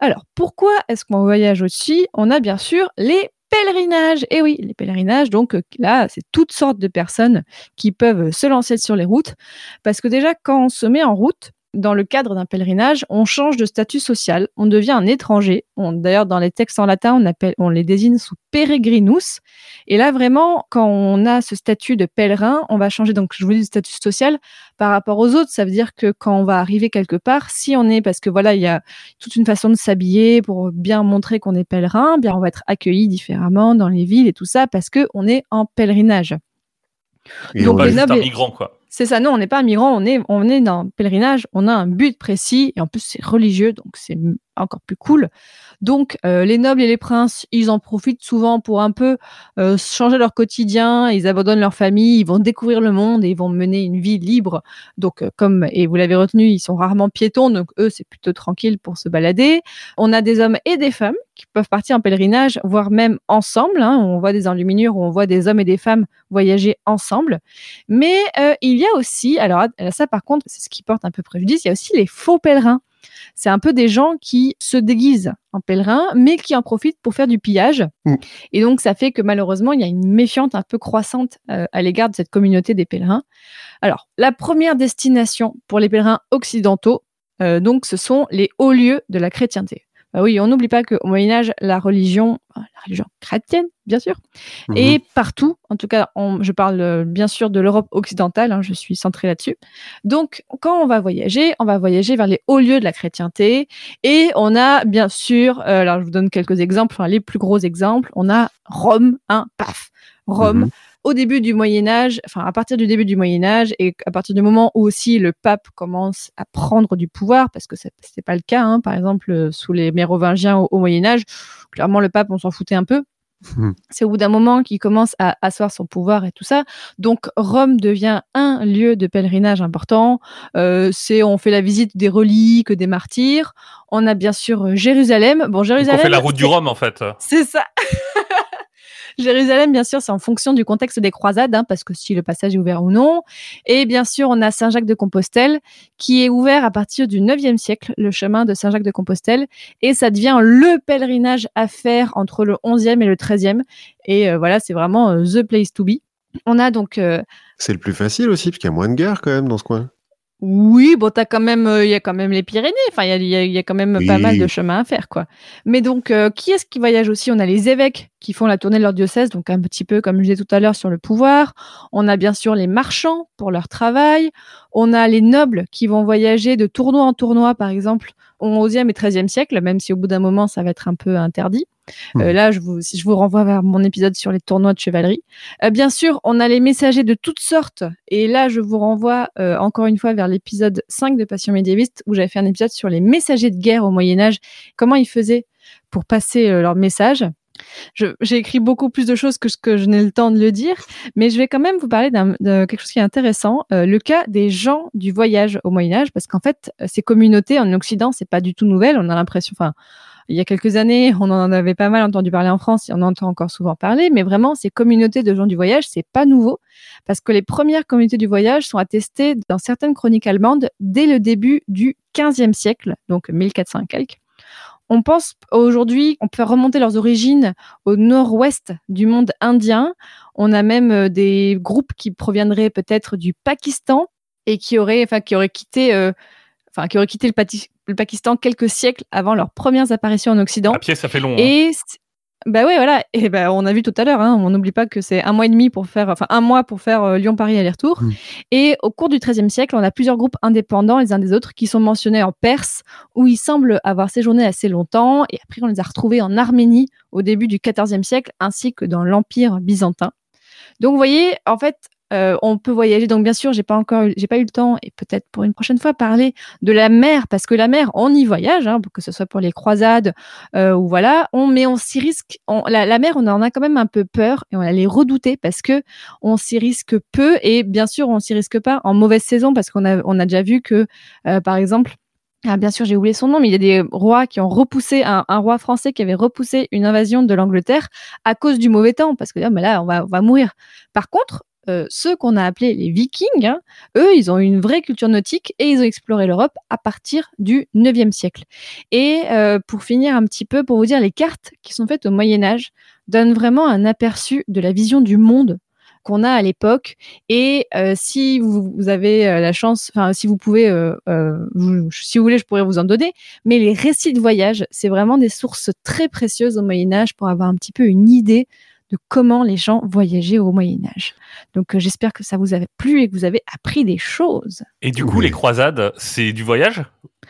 Alors, pourquoi est-ce qu'on voyage aussi? On a bien sûr les pèlerinages. Et oui, les pèlerinages, donc euh, là, c'est toutes sortes de personnes qui peuvent se lancer sur les routes. Parce que déjà, quand on se met en route, dans le cadre d'un pèlerinage, on change de statut social, on devient un étranger. D'ailleurs, dans les textes en latin, on, appelle, on les désigne sous peregrinus. Et là, vraiment, quand on a ce statut de pèlerin, on va changer, donc je vous dis, le statut social par rapport aux autres. Ça veut dire que quand on va arriver quelque part, si on est, parce que voilà, il y a toute une façon de s'habiller pour bien montrer qu'on est pèlerin, bien on va être accueilli différemment dans les villes et tout ça, parce qu'on est en pèlerinage. Et donc, on les un migrant, quoi. C'est ça, non, on n'est pas un migrant, on est, on est dans un pèlerinage, on a un but précis, et en plus c'est religieux, donc c'est encore plus cool. Donc, euh, les nobles et les princes, ils en profitent souvent pour un peu euh, changer leur quotidien. Ils abandonnent leur famille, ils vont découvrir le monde et ils vont mener une vie libre. Donc, euh, comme et vous l'avez retenu, ils sont rarement piétons, donc eux c'est plutôt tranquille pour se balader. On a des hommes et des femmes qui peuvent partir en pèlerinage, voire même ensemble. Hein. On voit des enluminures où on voit des hommes et des femmes voyager ensemble. Mais il y a aussi, alors ça par contre, c'est ce qui porte un peu préjudice. Il y a aussi les faux pèlerins. C'est un peu des gens qui se déguisent en pèlerins, mais qui en profitent pour faire du pillage. Mm. Et donc, ça fait que malheureusement, il y a une méfiance un peu croissante euh, à l'égard de cette communauté des pèlerins. Alors, la première destination pour les pèlerins occidentaux, euh, donc, ce sont les hauts lieux de la chrétienté. Bah oui, on n'oublie pas qu'au Moyen Âge, la religion, la religion chrétienne, bien sûr, mhm. et partout, en tout cas, je parle euh, bien sûr de l'Europe occidentale, hein, je suis centrée là-dessus. Donc, quand on va voyager, on va voyager vers les hauts lieux de la chrétienté, et on a bien sûr, euh, alors je vous donne quelques exemples, les plus gros exemples, on a Rome, hein, paf, Rome. Mhm au début du Moyen Âge, enfin à partir du début du Moyen Âge et à partir du moment où aussi le pape commence à prendre du pouvoir, parce que n'est pas le cas, hein, par exemple euh, sous les Mérovingiens au, Moyen Âge, clairement le pape on s'en foutait un peu. Hmm. C'est au bout d'un moment qu'il commence à asseoir son pouvoir et tout ça. Donc Rome devient un lieu de pèlerinage important. Euh, c'est on fait la visite des reliques, des martyrs. On a bien sûr Jérusalem. Bon Jérusalem. on fait la route du Rhum en fait. C'est ça. Jérusalem, bien sûr, c'est en fonction du contexte des croisades, hein, parce que si le passage est ouvert ou non. Et bien sûr, on a Saint-Jacques de Compostelle, qui est ouvert à partir du 9e siècle, le chemin de Saint-Jacques de Compostelle. Et ça devient le pèlerinage à faire entre le 11e et le 13e. Et euh, voilà, c'est vraiment euh, the place to be. On a donc. Euh, c'est le plus facile aussi, parce qu'il y a moins de guerre quand même dans ce coin. Oui, bon, t'as quand même, il y a quand même les Pyrénées. Enfin, il y a, quand même pas mal de chemin à faire, quoi. Mais donc, qui est-ce qui voyage aussi? On a les évêques qui font la tournée de leur diocèse, donc un petit peu comme je disais tout à l'heure sur le pouvoir. On a bien sûr les marchands pour leur travail. On a les nobles qui vont voyager de tournoi en tournoi, par exemple, au XIe et XIIIe siècle, même si au bout d'un moment, ça va être un peu interdit. Euh, hmm. là, je vous, si je vous renvoie vers mon épisode sur les tournois de chevalerie. Euh, bien sûr, on a les messagers de toutes sortes. Et là, je vous renvoie euh, encore une fois vers l'épisode 5 de Passion médiéviste, où j'avais fait un épisode sur les messagers de guerre au Moyen Âge, comment ils faisaient pour passer leur message. J'ai écrit beaucoup plus de choses que ce que je n'ai le temps de le dire, mais je vais quand même vous parler de quelque chose qui est intéressant, euh, le cas des gens du voyage au Moyen Âge, parce qu'en fait, ces communautés en Occident, c'est pas du tout nouvelle. On a l'impression, enfin, il y a quelques années, on en avait pas mal entendu parler en France, et on en entend encore souvent parler, mais vraiment, ces communautés de gens du voyage, c'est pas nouveau, parce que les premières communautés du voyage sont attestées dans certaines chroniques allemandes dès le début du 15e siècle, donc 1400 quelques. On pense aujourd'hui, on peut remonter leurs origines au nord-ouest du monde indien. On a même euh, des groupes qui proviendraient peut-être du Pakistan et qui auraient, enfin, qui auraient quitté, euh, enfin, qui auraient quitté le, Pakistan quelques siècles avant leurs premières apparitions en Occident. À pied, ça fait long. Hein. Et bah ouais, voilà. Et bah, on a vu tout à l'heure, hein, on n'oublie pas que c'est un mois et demi pour faire, enfin un mois pour faire euh, Lyon-Paris aller-retour. Mmh. Et au cours du XIIIe siècle, on a plusieurs groupes indépendants les uns des autres qui sont mentionnés en Perse, où ils semblent avoir séjourné assez longtemps. Et après, on les a retrouvés en Arménie au début du XIVe siècle, ainsi que dans l'Empire byzantin. Donc, vous voyez, en fait, euh, on peut voyager. Donc, bien sûr, j'ai pas encore, j'ai pas eu le temps, et peut-être pour une prochaine fois, parler de la mer, parce que la mer, on y voyage, hein, que ce soit pour les croisades euh, ou voilà. Mais on s'y risque. la, mer, on en a quand même un peu peur et on a les redouter parce que on s'y risque peu et bien sûr, on s'y risque pas en mauvaise saison parce qu'on a, on a déjà vu que, euh, par exemple, ah, bien sûr, j'ai oublié son nom, mais il y a des rois qui ont repoussé, un, roi français qui avait repoussé une invasion de l'Angleterre à cause du mauvais temps, parce que ah, là, on va mourir. Par contre, euh, ceux qu'on a appelés les Vikings, hein, eux, ils ont une vraie culture nautique et ils ont exploré l'Europe à partir du 9e siècle. Et euh, pour finir un petit peu, pour vous dire, les cartes qui sont faites au Moyen Âge donnent vraiment un aperçu de la vision du monde qu'on a à l'époque. Et euh, si vous, avez la chance, enfin si vous pouvez, si vous voulez, je pourrais vous en donner. Mais les récits de voyage, c'est vraiment des sources très précieuses au Moyen Âge pour avoir un petit peu une idée de comment les gens voyageaient au Moyen Âge. Donc euh, j'espère que ça vous a plu et que vous avez appris des choses. Et du coup, Oui. les croisades, c'est du voyage?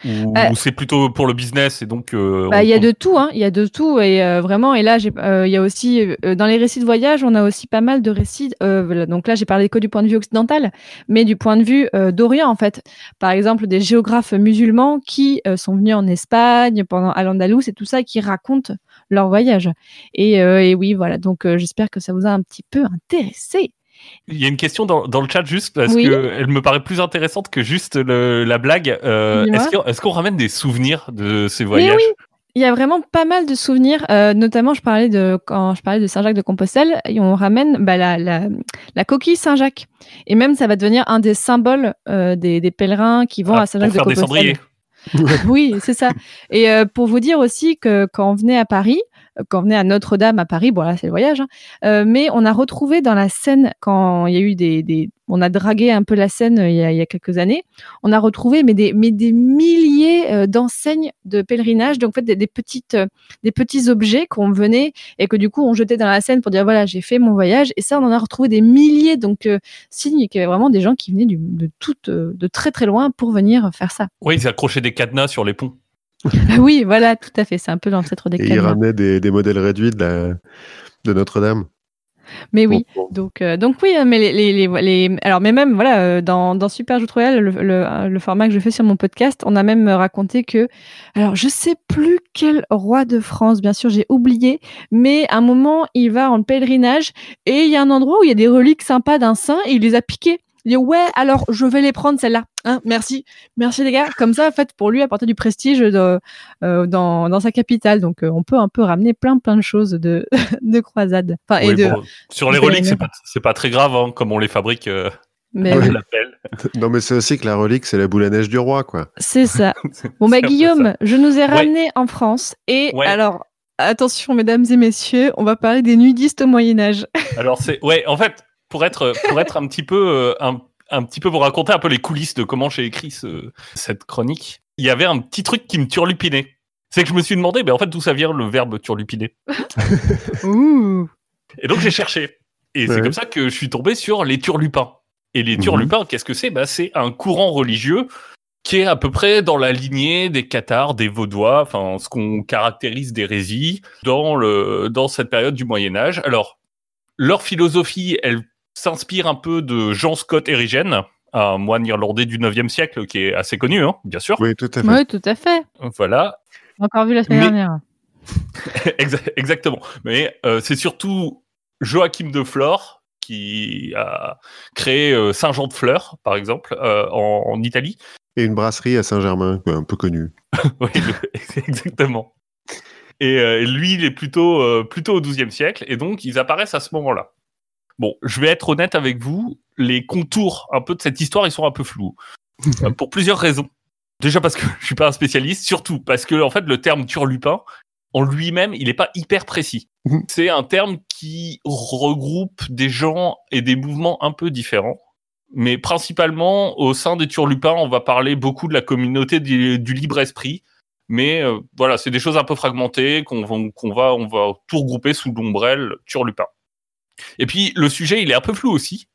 Ou, Euh, c'est plutôt pour le business et donc. euh, Bah, il y a de tout, hein. Il y a de tout et euh, vraiment. Et là, j'ai, euh, il y a aussi dans les récits de voyage, on a aussi pas mal de récits. donc là, j'ai parlé que du point de vue occidental, mais du point de vue d'Orient en fait. Par exemple, des géographes musulmans qui sont venus en Espagne pendant à l'Andalous et tout ça, qui racontent leur voyage. Et, et oui, voilà. Donc j'espère que ça vous a un petit peu intéressé. Il y a une question dans, dans le chat juste parce Oui. que elle me paraît plus intéressante que juste le- la blague. Euh, est-ce qu'on ramène des souvenirs de ces Mais voyages? oui, il y a vraiment pas mal de souvenirs. euh, notamment, je parlais de quand je parlais de Saint-Jacques-de-Compostelle, et on ramène bah, la, la, la coquille Saint-Jacques. Et même, ça va devenir un des symboles euh, des, des pèlerins qui vont Ah, à pour faire des Saint-Jacques-de-Compostelle. cendriers oui, c'est ça. Et euh, pour vous dire aussi que quand on venait à Paris, quand on venait à Notre-Dame à Paris, bon là c'est le voyage, hein, euh, mais on a retrouvé dans la Seine, quand il y a eu des, des on a dragué un peu la Seine euh, il y a, y a quelques années, on a retrouvé mais des, mais des milliers euh, d'enseignes de pèlerinage, donc en fait des, petites, des petits objets qu'on venait et que du coup on jetait dans la Seine pour dire voilà j'ai fait mon voyage et ça on en a retrouvé des milliers, donc euh, signe qu'il y avait vraiment des gens qui venaient de toute, euh, de très très loin pour venir faire ça. Oui, ils accrochaient des cadenas sur les ponts. Ah oui, voilà, tout à fait. C'est un peu l'ancêtre des Et il cadenas. ramenait des, des modèles réduits de, la- de Notre-Dame. Mais oui. Bon, bon. Donc, euh, donc oui, hein, mais les, les, les, les- alors mais même voilà, euh, dans, dans Super Joute Royale, le, le, le format que je fais sur mon podcast, on a même raconté que, alors je sais plus quel roi de France, bien sûr, j'ai oublié, mais à un moment il va en pèlerinage et il y a un endroit où il y a des reliques sympas d'un saint et il les a piquées. Il dit ouais, alors je vais les prendre celles-là. Hein, merci, merci les gars. Comme ça, en fait, pour lui apporter du prestige de, euh, dans, dans sa capitale. Donc, euh, on peut un peu ramener plein plein de choses de, de croisade. Enfin, et de, bon, sur les reliques, c'est pas, c'est pas très grave hein, comme on les fabrique, euh, mais. Non, mais c'est aussi que la relique, c'est la boule à neige du roi, quoi. C'est ça. Bon, bah, Guillaume, je nous ai ramené en France. Et Ouais. alors, attention, mesdames et messieurs, on va parler des nudistes au Moyen-Âge. Alors c'est ouais, en fait, pour être pour être un petit peu euh, un, un petit peu vous raconter un peu les coulisses de comment j'ai écrit ce, cette chronique, il y avait un petit truc qui me turlupinait. C'est que je me suis demandé, ben en fait, d'où ça vient le verbe turlupiner? Ouh. Et donc j'ai cherché. Et c'est Ouais. comme ça que je suis tombé sur les turlupins. Et les turlupins, qu'est-ce que c'est? Bah, C'est un courant religieux qui est à peu près dans la lignée des cathares, des vaudois, enfin ce qu'on caractérise d'hérésie dans, le, dans cette période du Moyen Âge. Alors, leur philosophie, elle s'inspire un peu de Jean Scott Erigen, un moine irlandais du 9e siècle qui est assez connu, hein, bien sûr. Oui, tout à fait. Oui, tout à fait. Voilà, encore vu la semaine Mais- dernière. Exa- Exactement. Mais euh, c'est surtout Joachim de Flore qui a créé euh, Saint-Jean de Fleur, par exemple, euh, en, en Italie. Et une brasserie à Saint-Germain, un peu connue. Oui, exactement. Et euh, lui, il est plutôt, euh, plutôt au XIIe siècle, et donc ils apparaissent à ce moment-là. Bon, je vais être honnête avec vous, les contours un peu de cette histoire, ils sont un peu flous. Euh, pour plusieurs raisons. Déjà parce que je suis pas un spécialiste, surtout parce que en fait le terme turlupin en lui-même, il n'est pas hyper précis. Mhm. C'est un terme qui regroupe des gens et des mouvements un peu différents. Mais principalement, au sein des turlupins, on va parler beaucoup de la communauté du, du libre esprit. Mais euh, voilà, c'est des choses un peu fragmentées qu'on va, qu'on va, on va tout regrouper sous l'ombrelle turlupin. Et puis, le sujet, il est un peu flou aussi.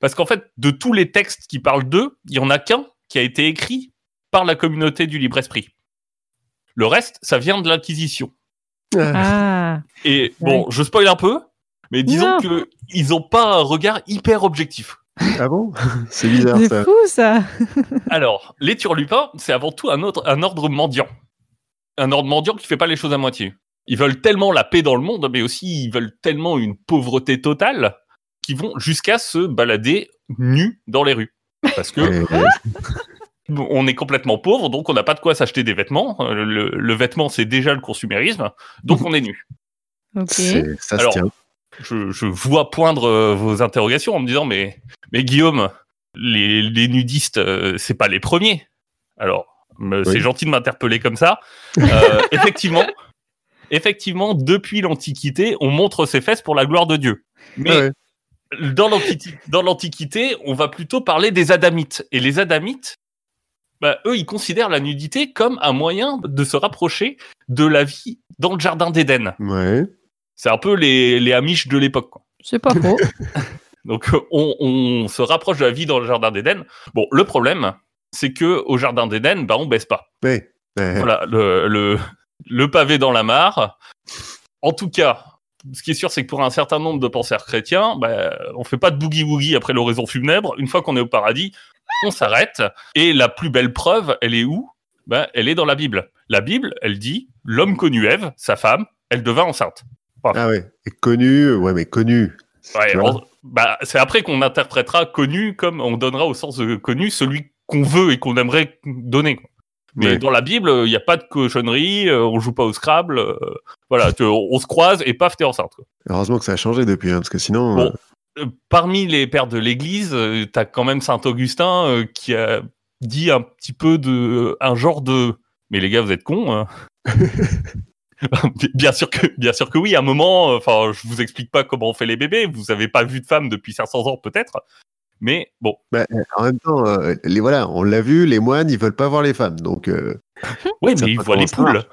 Parce qu'en fait, de tous les textes qui parlent d'eux, il y en a qu'un qui a été écrit par la communauté du libre esprit. Le reste, ça vient de l'Inquisition. Ah. Et bon, je spoil un peu, mais disons Non. que ils n'ont pas un regard hyper objectif. Ah bon? C'est bizarre, C'est fou, ça. Alors, les turlupins, c'est avant tout un, autre, un ordre mendiant. Un ordre mendiant qui fait pas les choses à moitié. Ils veulent tellement la paix dans le monde, mais aussi ils veulent tellement une pauvreté totale qu'ils vont jusqu'à se balader nus dans les rues. Parce que on est complètement pauvre, donc on n'a pas de quoi s'acheter des vêtements. Euh, Le, le vêtement, c'est déjà le consumérisme, donc on est nu. Ok. c'est- ça se Alors, tient. je, je vois poindre euh, vos interrogations en me disant mais mais Guillaume, les, les nudistes, euh, c'est pas les premiers. Alors, Oui. c'est gentil de m'interpeller comme ça. Euh, effectivement, effectivement, depuis l'Antiquité, on montre ses fesses pour la gloire de Dieu. Mais Ah ouais. dans l'Antiquité, on va plutôt parler des Adamites. Et les Adamites, bah, eux, ils considèrent la nudité comme un moyen de se rapprocher de la vie dans le jardin d'Éden. Ouais. C'est un peu les, les Amish de l'époque. C'est pas faux. Donc, on, on se rapproche de la vie dans le jardin d'Éden. Bon, le problème, c'est que au jardin d'Éden, bah, on baisse pas. Ouais. Voilà, le, le, le pavé dans la mare. En tout cas, ce qui est sûr, c'est que pour un certain nombre de penseurs chrétiens, bah, on fait pas de boogie-woogie après l'oraison funèbre. Une fois qu'on est au paradis, on s'arrête. Et la plus belle preuve, elle est où? Bah, Elle est dans la Bible. La Bible, elle dit l'homme connut Ève, sa femme, elle devint enceinte. Ah ouais. Et connu, ouais, mais connu. Ouais, bah, c'est après qu'on interprétera connu comme on donnera au sens de connu celui qu'on veut et qu'on aimerait donner. quoi. Mais Ouais. dans la Bible, il n'y a pas de cochonnerie, euh, on joue pas au Scrabble, euh, voilà, tu- on, on se croise et paf, t'es enceinte. quoi. Heureusement que ça a changé depuis, hein, parce que sinon. Bon. euh, Euh, parmi les pères de l'Église, euh, t'as quand même Saint Augustin euh, qui a dit un petit peu de un genre de. Mais les gars, vous êtes cons. hein. bien sûr que bien sûr que oui. À un moment, euh, enfin, je vous explique pas comment on fait les bébés. Vous avez pas vu de femme depuis 500 ans peut-être. Mais bon, bah, en même temps, euh, les, voilà, on l'a vu, les moines, ils veulent pas voir les femmes. Donc, euh, oui, mais ils voient les poules.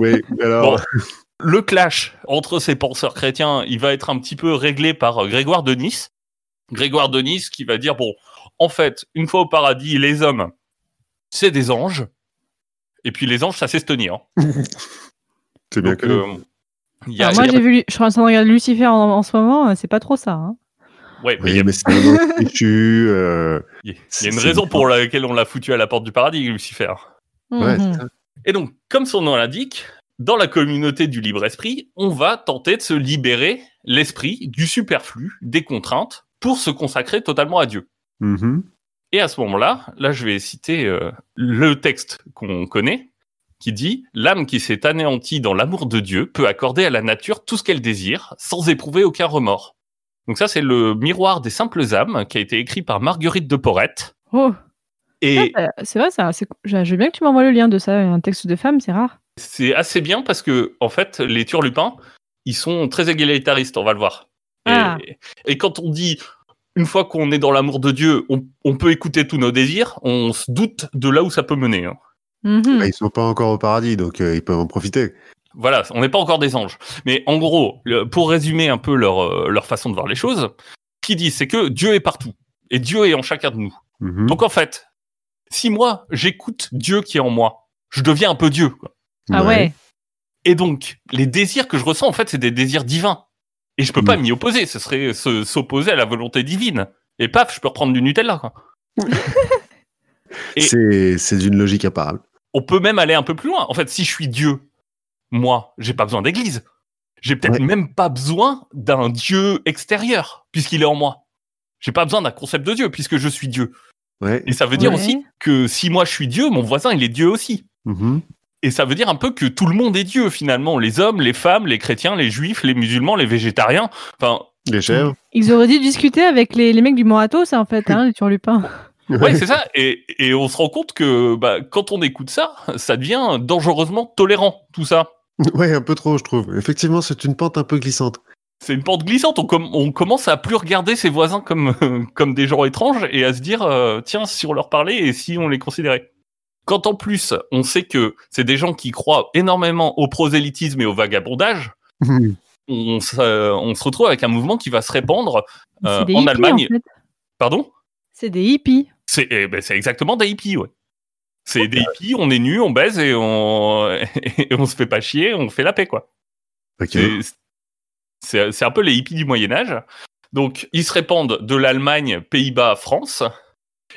oui, alors. Bon. Le clash entre ces penseurs chrétiens, il va être un petit peu réglé par euh, Grégoire de Nice. Grégoire de Nice qui va dire bon, en fait, une fois au paradis, les hommes, c'est des anges. Et puis les anges, ça sait se tenir. c'est bien que. Il y a- Alors, moi, j'ai vu, je suis en train de regarder Lucifer en, en ce moment, euh, c'est pas trop ça. hein. ouais, mais il y Oui, a- mais c'est fichu, euh, il y a, il y a une raison pour laquelle on l'a foutu à la porte du paradis, Lucifer. Ouais, Mhm. Et donc, comme son nom l'indique, dans la communauté du libre esprit, on va tenter de se libérer l'esprit du superflu, des contraintes, pour se consacrer totalement à Dieu. Mhm. Et à ce moment-là, là, je vais citer euh, le texte qu'on connaît, qui dit L'âme qui s'est anéantie dans l'amour de Dieu peut accorder à la nature tout ce qu'elle désire, sans éprouver aucun remords. Donc ça, c'est le miroir des simples âmes, qui a été écrit par Marguerite de Porrette. Oh, Et euh, c'est vrai, ça. Je veux bien que tu m'envoies le lien de ça. Un texte de femme, c'est rare. c'est assez bien parce que, en fait, les turlupins, ils sont très égalitaristes, on va le voir. Et, Ah. et quand on dit, une fois qu'on est dans l'amour de Dieu, on, on peut écouter tous nos désirs, on se doute de là où ça peut mener. hein. Mhm. Bah, ils sont pas encore au paradis, donc euh, ils peuvent en profiter. Voilà, on n'est pas encore des anges. Mais en gros, le- pour résumer un peu leur, euh, leur façon de voir les choses, ce qu'ils disent, c'est que Dieu est partout. Et Dieu est en chacun de nous. Mhm. Donc en fait, si moi, j'écoute Dieu qui est en moi, je deviens un peu Dieu. quoi. Ah ouais. Et donc, les désirs que je ressens, en fait, c'est des désirs divins. Et je peux pas Mm. m'y opposer. Ce serait se- s'opposer à la volonté divine. Et paf, je peux reprendre du Nutella. quoi. Et- C'est c'est d'une logique imparable. On peut même aller un peu plus loin. En fait, si je suis Dieu, moi, j'ai pas besoin d'église. J'ai peut-être Ouais. même pas besoin d'un Dieu extérieur, puisqu'il est en moi. J'ai pas besoin d'un concept de Dieu, puisque je suis Dieu. Ouais. Et ça veut dire Ouais. aussi que si moi je suis Dieu, mon voisin, il est Dieu aussi. Mhm. Et ça veut dire un peu que tout le monde est Dieu finalement, les hommes, les femmes, les chrétiens, les juifs, les musulmans, les végétariens. Enfin, Les chèvres. Ils auraient dû discuter avec les, les mecs du Mont Athos, en fait, hein, les turlupins. Ouais, c'est ça. Et, et on se rend compte que bah, quand on écoute ça, ça devient dangereusement tolérant tout ça. Ouais, un peu trop, je trouve. Effectivement, c'est une pente un peu glissante. C'est une pente glissante. On, com- on commence à plus regarder ses voisins comme comme des gens étranges et à se dire euh, tiens si on leur parlait et si on les considérait. Quand en plus on sait que c'est des gens qui croient énormément au prosélytisme et au vagabondage, on se, on se retrouve avec un mouvement qui va se répandre euh, en hippies, Allemagne. en fait. Pardon? C'est des hippies. C'est eh ben, c'est exactement des hippies, ouais. C'est des hippies, on est nus, on baise et on et on se fait pas chier, on fait la paix quoi. Ok. C'est- un peu les hippies du Moyen Âge. Donc ils se répandent de l'Allemagne, Pays-Bas, France.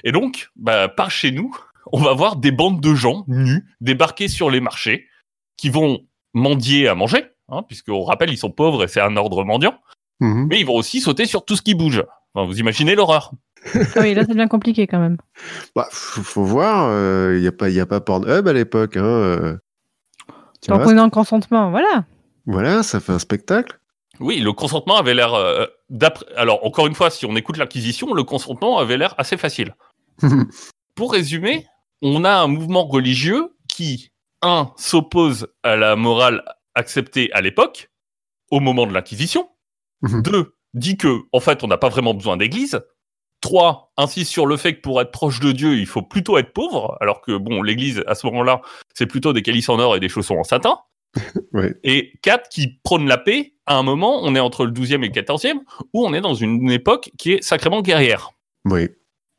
Et donc, bah, par chez nous, on va voir des bandes de gens nus débarquer sur les marchés qui vont mendier à manger, hein, puisqu'on rappelle, ils sont pauvres et c'est un ordre mendiant. Mhm. Mais ils vont aussi sauter sur tout ce qui bouge. Enfin, vous imaginez l'horreur. Ah oui, là, ça devient compliqué quand même. Bah, faut, faut voir. Il n'y a pas, y a pas Pornhub à l'époque. Hein, euh. Est en consentement, voilà. Voilà, ça fait un spectacle. Oui, le consentement avait l'air. euh, d'après- Alors, encore une fois, si on écoute l'Inquisition, le consentement avait l'air assez facile. Pour résumer, on a un mouvement religieux qui, un, s'oppose à la morale acceptée à l'époque, au moment de l'Inquisition. Mhm. Deux, dit que, en fait, on n'a pas vraiment besoin d'église. Trois, insiste sur le fait que pour être proche de Dieu, il faut plutôt être pauvre, alors que, bon, l'église, à ce moment-là, c'est plutôt des calices en or et des chaussons en satin. Ouais. Et quatre, qui prône la paix. À un moment, on est entre le 12e et le 14e, où on est dans une époque qui est sacrément guerrière. Oui.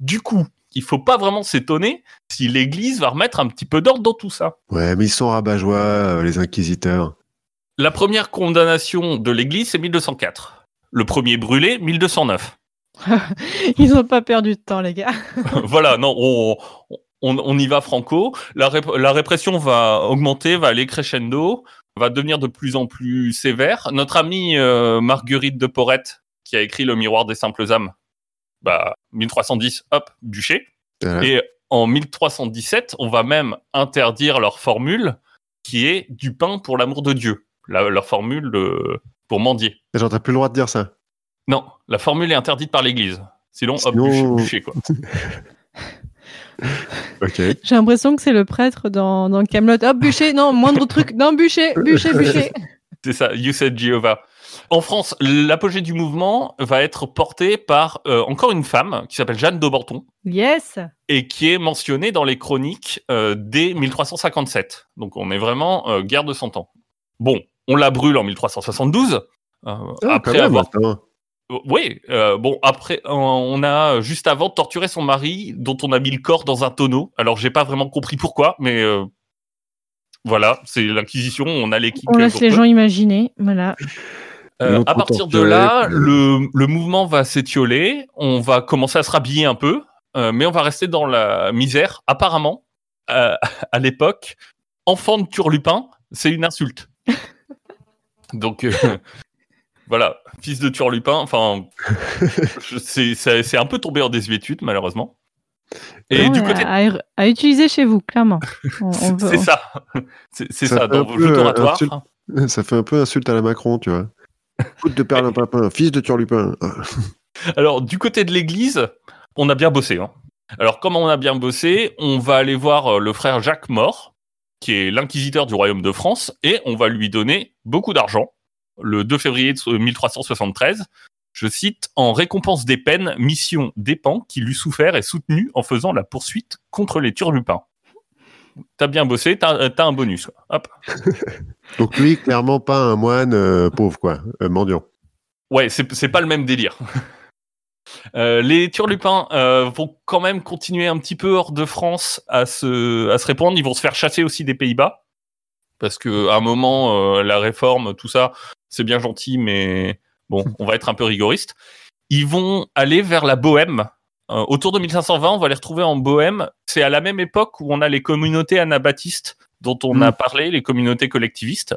Du coup, il faut pas vraiment s'étonner si l'Église va remettre un petit peu d'ordre dans tout ça. Ouais, mais ils sont rabat-joie, euh, les inquisiteurs. La première condamnation de l'Église, c'est 1204. Le premier brûlé, 1209. Ils ont pas perdu de temps, les gars. voilà, non, on, on, on y va franco. La, rép- la répression va augmenter, va aller crescendo, va devenir de plus en plus sévère. Notre amie euh, Marguerite de Porrette, qui a écrit Le miroir des simples âmes, bah, 1310, hop, bûcher. Et en 1317, on va même interdire leur formule qui est du pain pour l'amour de Dieu. La- leur formule euh, pour mendier. Genre, t'as plus le droit de dire ça. Non, la formule est interdite par l'Église. Sinon, hop, Sinon- bûcher, bûcher, quoi. Ok. J'ai l'impression que c'est le prêtre dans, dans Camelot. Hop, bûcher, non, moindre truc, non, bûcher, bûcher, bûcher. C'est ça, You said Jehovah. En France, l'apogée du mouvement va être porté par euh, encore une femme qui s'appelle Jeanne d'Aubenton Yes. et qui est mentionnée dans les chroniques euh, dès 1357. Donc on est vraiment euh, guerre de cent ans. Bon, on la brûle en 1372. euh, Ah, après avoir. Euh, Oui, euh, bon, après, euh, on a juste avant torturé son mari, dont on a mis le corps dans un tonneau. Alors, j'ai pas vraiment compris pourquoi, mais euh, voilà, c'est l'Inquisition, on a l'équipe. On laisse les gens imaginer. Voilà. Euh, à partir de là, le, le mouvement va s'étioler, on va commencer à se rhabiller un peu, euh, mais on va rester dans la misère. Apparemment, euh, à l'époque, enfant de Turlupin, c'est une insulte. Donc, euh, voilà, fils de Turlupin, enfin, c'est un peu tombé en désuétude, malheureusement. Et Non, du mais côté. à, à utiliser chez vous, clairement. C'est ça, c'est Ça ça, fait dans un vos peu, jeux oratoires. insulte. Ça fait un peu insulte à la Macron, tu vois. Foot de perlimpinpin, fils de Turlupin. Alors, du côté de l'église, on a bien bossé. Hein. Alors, comment on a bien bossé On va aller voir euh, le frère Jacques Mort, qui est l'inquisiteur du royaume de France, et on va lui donner beaucoup d'argent. Le 2 février de 1373, je cite, en récompense des peines, mission dépend qui l'eût souffert et soutenu en faisant la poursuite contre les turlupins. T'as bien bossé, t'as euh, un bonus. quoi. Hop. Donc lui, clairement pas un moine euh, pauvre, quoi, euh, mendiant. Ouais, c'est pas le même délire. Euh, les turlupins euh, vont quand même continuer un petit peu hors de France à se, à se répandre. Ils vont se faire chasser aussi des Pays-Bas. Parce que à un moment, euh, la réforme, tout ça, c'est bien gentil, mais bon, on va être un peu rigoriste. Ils vont aller vers la Bohème. Autour de 1520, on va les retrouver en Bohème. C'est à la même époque où on a les communautés anabaptistes dont on a parlé, les communautés collectivistes.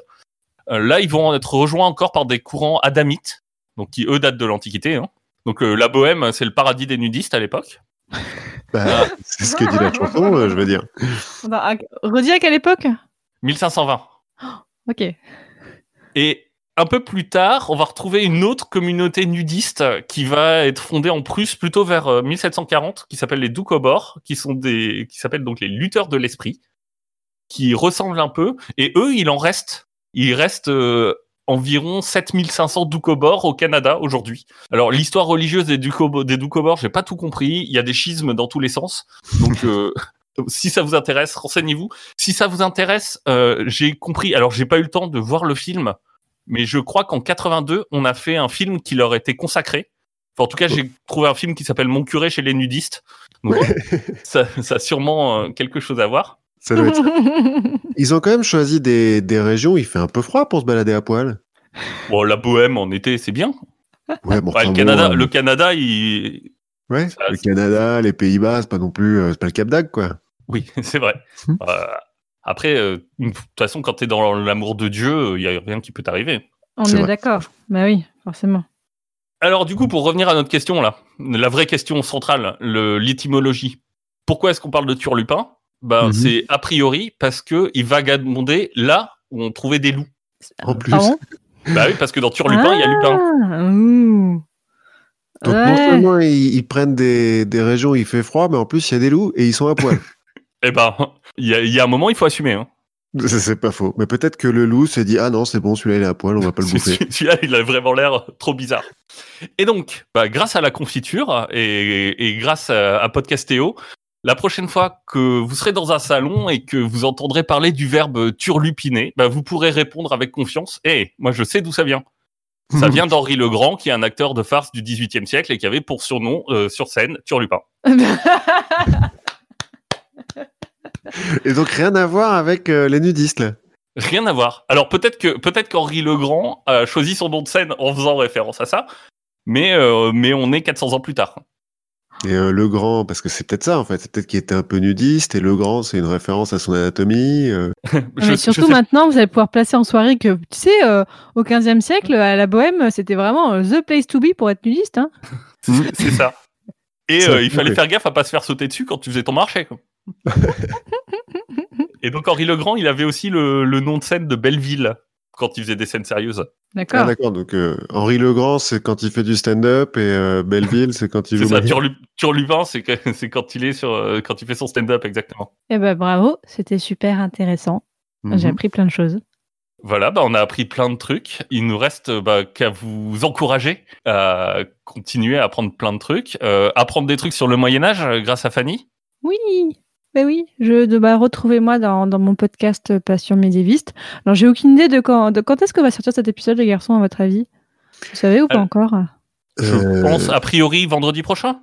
Là, ils vont être rejoints encore par des courants adamites, donc qui eux datent de l'Antiquité. hein. Donc euh, la Bohème, c'est le paradis des nudistes à l'époque. Bah, c'est ce que dit la chanson, euh, je veux dire. Attends, à- redis à quelle époque? 1520. Ok. Et un peu plus tard, on va retrouver une autre communauté nudiste qui va être fondée en Prusse plutôt vers euh, 1740, qui s'appelle les Doukhobors, qui sont des, qui s'appellent donc les lutteurs de l'esprit, qui ressemblent un peu. Et eux, il en reste, il reste euh, environ 7500 Doukhobors au Canada aujourd'hui. Alors l'histoire religieuse des Doukhobors, des Doukhobors, j'ai pas tout compris. Il y a des schismes dans tous les sens. Donc euh, si ça vous intéresse, renseignez-vous. Si ça vous intéresse, euh, j'ai compris. Alors j'ai pas eu le temps de voir le film, mais je crois qu'en 82, on a fait un film qui leur était consacré. Enfin, en tout cas, j'ai trouvé un film qui s'appelle Mon curé chez les nudistes. Donc, ça, ça a sûrement euh, quelque chose à voir. Ça doit être ça. Ils ont quand même choisi des, des régions où il fait un peu froid pour se balader à poil. Bon, la Bohème en été, c'est bien. Ouais, bon, Ouais, enfin, le bon, Canada, euh, le Canada, il, ouais, ça, le Canada, les Pays-Bas, c'est pas non plus, euh, c'est pas le Cap d'Agde, quoi. oui, c'est vrai. Hmm. Euh, après, euh, de toute façon, quand t'es dans l'amour de Dieu, il y a rien qui peut t'arriver. On C'est est vrai. d'accord. Bah oui, forcément. Alors du coup, pour revenir à notre question là, la vraie question centrale, le- l'étymologie. Pourquoi est-ce qu'on parle de turlupin? Ben Mhm. c'est a priori parce que il vagabondait là où on trouvait des loups. En plus. Pardon? Bah oui, parce que dans Turlupin, il y a Lupin. Ah, ouh. Donc non seulement ils, ils prennent des, des régions où il fait froid, mais en plus il y a des loups et ils sont à poil. Eh ben, il y, a- il y a un moment, il faut assumer. Hein. C'est pas faux. Mais peut-être que le loup s'est dit ah non c'est bon celui-là il est à poil, on va pas le bouffer. Celui- Celui-là, il a vraiment l'air trop bizarre. Et donc, bah, grâce à la confiture et, et grâce à, à Podcastéo, la prochaine fois que vous serez dans un salon et que vous entendrez parler du verbe turlupiner, bah, vous pourrez répondre avec confiance. Eh, moi, je sais d'où ça vient. Ça vient d'Henri Legrand, qui est un acteur de farce du XVIIIe siècle et qui avait pour surnom euh, sur scène Turlupin. Et donc rien à voir avec euh, les nudistes là. Rien à voir. Alors peut-être que peut-être qu'Henri Legrand a choisi son nom de scène en faisant référence à ça, mais euh, mais on est 400 ans plus tard. Et euh, le grand, parce que c'est peut-être ça en fait, c'est peut-être qu'il était un peu nudiste et le grand c'est une référence à son anatomie. euh. Je- Mais surtout sais- maintenant, vous allez pouvoir placer en soirée que, tu sais, euh, au 15e siècle, à la Bohème, c'était vraiment the place to be pour être nudiste. Hein. C'est ça. Et Ça, euh, il fallait faire gaffe à pas se faire sauter dessus quand tu faisais ton marché. quoi. Et donc Henri Legrand, il avait aussi le, le nom de scène de Belleville quand il faisait des scènes sérieuses. Ah D'accord. d'accord, donc euh, Henri Legrand c'est quand il fait du stand-up et euh, Belleville c'est quand il C'est joue. ça. Marie. Turlu- Turlupin, c'est que- c'est quand il est sur euh, quand il fait son stand-up exactement. Eh ben bravo, c'était super intéressant. J'ai Mhm. appris plein de choses. Voilà, bah, on a appris plein de trucs. Il nous reste bah, qu'à vous encourager à continuer à apprendre plein de trucs, euh, apprendre des trucs sur le Moyen Âge grâce à Fanny? Oui, ben oui, je de bah, retrouvez-moi dans, dans mon podcast euh, Passion médiéviste. Alors j'ai aucune idée de quand de quand est-ce que va sortir cet épisode les garçons à votre avis? Vous savez ou pas Euh, encore? Je Euh, pense a priori vendredi prochain.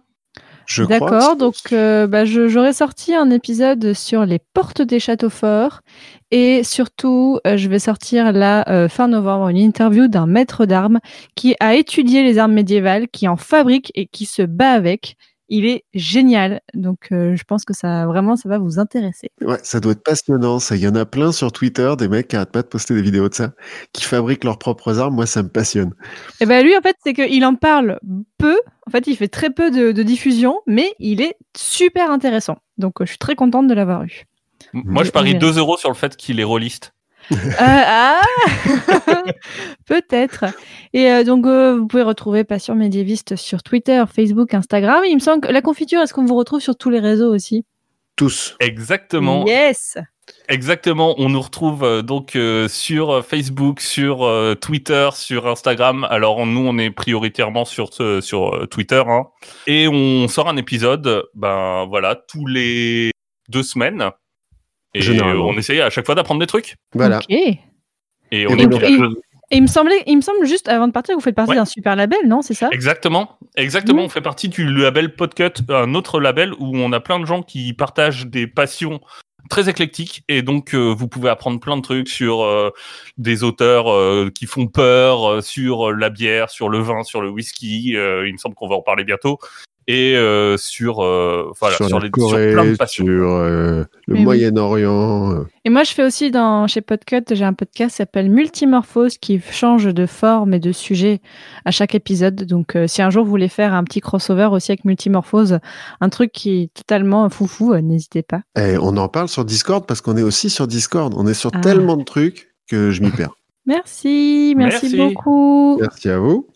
D'accord, donc euh, bah, je- j'aurais sorti un épisode sur les portes des châteaux forts et surtout euh, je vais sortir là euh, fin novembre une interview d'un maître d'armes qui a étudié les armes médiévales, qui en fabrique et qui se bat avec. Il est génial, donc euh, je pense que ça vraiment ça va vous intéresser. Ouais, ça doit être passionnant. Ça, il y en a plein sur Twitter, des mecs qui arrêtent pas de poster des vidéos de ça, qui fabriquent leurs propres armes. Moi, ça me passionne. Et ben lui en fait c'est qu'il en parle peu, en fait il fait très peu de, de diffusion, mais il est super intéressant. Donc euh, je suis très contente de l'avoir eu. Moi, je parie verra. 2 euros sur le fait qu'il est rôliste. Euh, ah Peut-être. Et euh, donc, euh, vous pouvez retrouver Passion médiéviste sur Twitter, Facebook, Instagram. Il me semble que la confiture, est-ce qu'on vous retrouve sur tous les réseaux aussi? Tous. Exactement. Yes Exactement, on nous retrouve euh, donc euh, sur Facebook, sur euh, Twitter, sur Instagram. Alors on- nous, on est prioritairement sur sur euh, Twitter, hein. et on sort un épisode, ben voilà, tous les deux semaines. Et Généralement. on essaye à chaque fois d'apprendre des trucs. Voilà. Et on Et est et- il me semblait, il me semble juste avant de partir, que vous faites partie Ouais. d'un super label, non C'est ça? Exactement, exactement. On fait partie du label Podcut, un autre label où on a plein de gens qui partagent des passions très éclectiques et donc euh, vous pouvez apprendre plein de trucs sur euh, des auteurs euh, qui font peur, euh, sur euh, la bière, sur le vin, sur le whisky. euh, il me semble qu'on va en parler bientôt et euh, sur euh, voilà sur, sur, les, Corée, sur plein de sur passions. euh, le Mais. Moyen-Orient. Et moi, je fais aussi dans chez Podcut, j'ai un podcast qui s'appelle Multimorphose qui change de forme et de sujet à chaque épisode. Donc, euh, si un jour vous voulez faire un petit crossover aussi avec Multimorphose, un truc qui est totalement foufou, euh, n'hésitez pas. Et on en parle sur Discord parce qu'on est aussi sur Discord. On est sur Ah. tellement de trucs que je m'y perds. Merci, merci, Merci. beaucoup. Merci à vous.